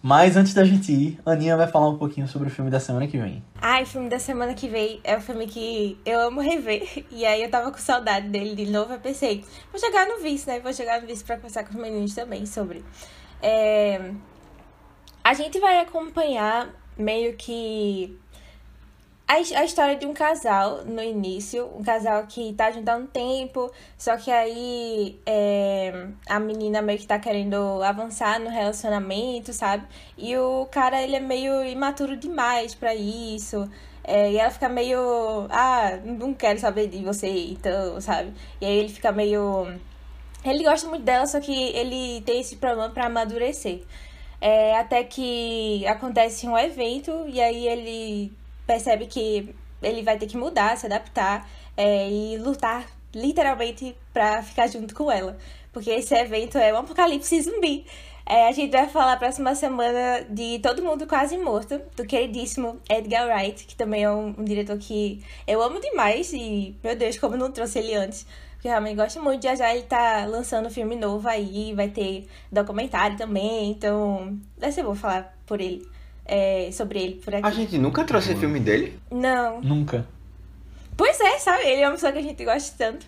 Mas antes da gente ir, Aninha vai falar um pouquinho sobre o filme da semana que vem. Ai, o filme da semana que vem é um filme que eu amo rever. E aí eu tava com saudade dele de novo. Eu pensei, vou chegar no vice, né? Vou chegar no vice pra conversar com os meninos também sobre. É... A gente vai acompanhar meio que a, a história de um casal no início, um casal que tá junto há um tempo, só que aí é, a menina meio que tá querendo avançar no relacionamento, sabe? E o cara, ele é meio imaturo demais pra isso. É, e ela fica meio, ah, não quero saber de você, então, sabe? E aí ele fica meio. Ele gosta muito dela, só que ele tem esse problema pra amadurecer. É, até que acontece um evento e aí ele percebe que ele vai ter que mudar, se adaptar é, e lutar literalmente pra ficar junto com ela. Porque esse evento é um apocalipse zumbi. É, a gente vai falar a próxima semana de Todo Mundo Quase Morto, do queridíssimo Edgar Wright, que também é um, um diretor que eu amo demais e, meu Deus, como não trouxe ele antes. Porque eu realmente gosto muito. Já já ele tá lançando um filme novo aí, vai ter documentário também, então vai ser bom falar por ele, é, sobre ele por aqui. A gente nunca trouxe filme dele. Não. Nunca. Pois é, sabe? Ele é uma pessoa que a gente gosta tanto.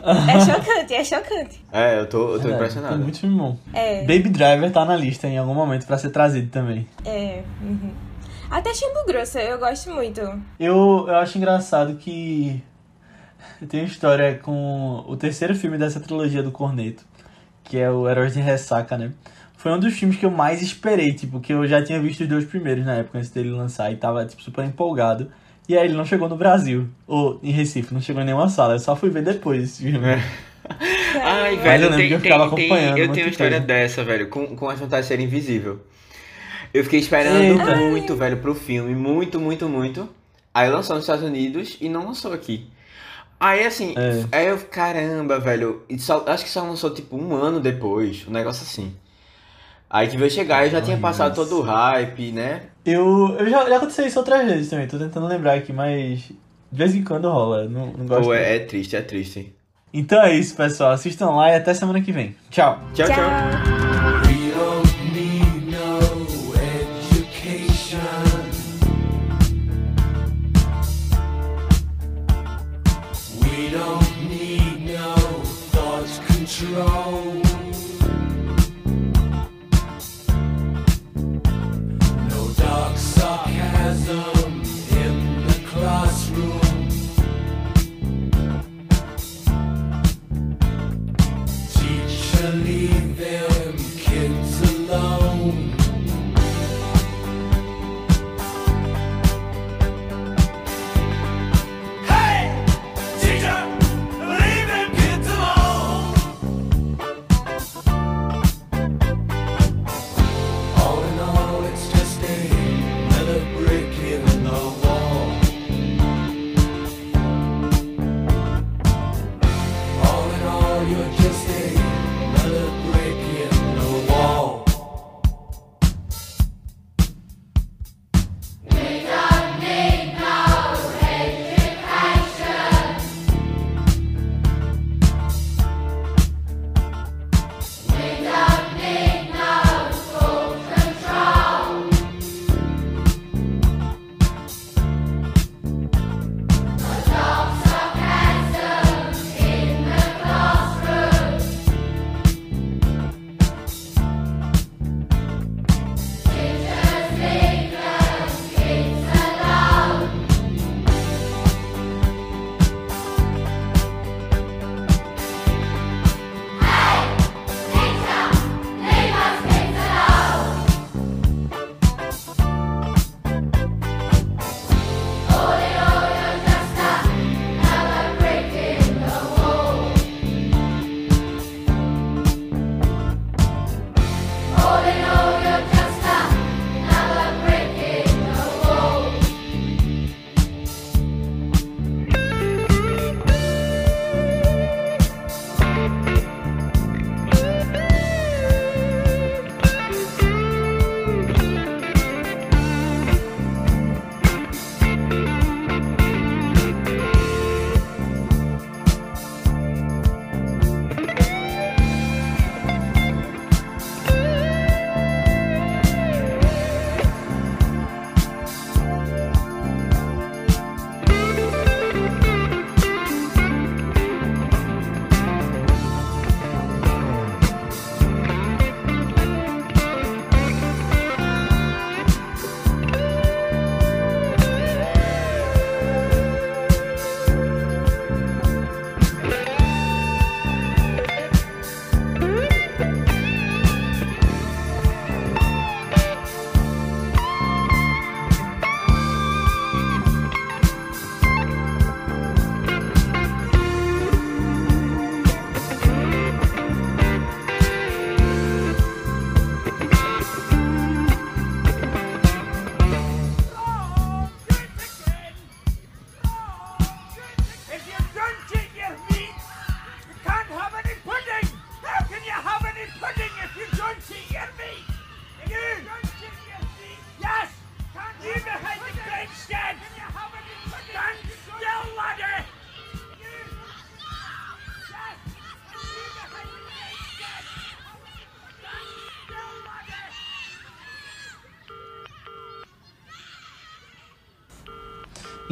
É chocante, é chocante. É, eu tô, eu tô Verdade, impressionado. Tem muito filme bom. É, Baby Driver tá na lista em algum momento pra ser trazido também. é. uhum. Até Chimbo Grosso, eu gosto muito. Eu, eu acho engraçado que tem uma história com o terceiro filme dessa trilogia do Corneto, que é o Heróis de Ressaca, né? Foi um dos filmes que eu mais esperei, tipo, que eu já tinha visto os dois primeiros na época antes dele lançar e tava, tipo, super empolgado. E aí ele não chegou no Brasil, ou em Recife, não chegou em nenhuma sala, eu só fui ver depois esse filme. Ai, Mas velho, eu tem, que eu ficava tem- tem- acompanhando eu muito tenho uma história coisa. dessa, velho, com, com vantagens de ser invisível. Eu fiquei esperando Eita. muito, velho, pro filme, muito, muito, muito. Aí lançou nos Estados Unidos e não lançou aqui. Aí assim, É. aí eu, caramba, velho, e só- acho que só lançou tipo um ano depois, um negócio assim. Aí que veio chegar, eu já tinha Ai, passado nossa. todo o hype, né? Eu, eu já, já aconteceu isso outras vezes também, tô tentando lembrar aqui, mas de vez em quando rola, não, não gosto. Pô, é, é triste, é triste. Então é isso, pessoal, assistam lá e até semana que vem. Tchau! Tchau, tchau. We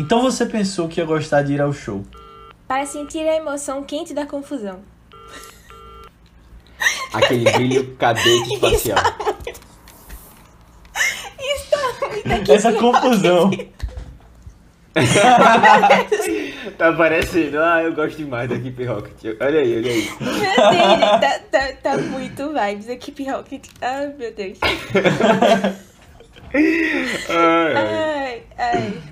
Então você pensou que ia gostar de ir ao show? Para sentir a emoção quente da confusão. Aquele brilho cadete espacial. Isso é tá muito Essa confusão. tá parecendo, ah, eu gosto demais da Equipe Rocket. Olha aí, olha aí. Tá, tá, tá muito vibes a Equipe Rocket. Ai, meu Deus. ai, ai. ai.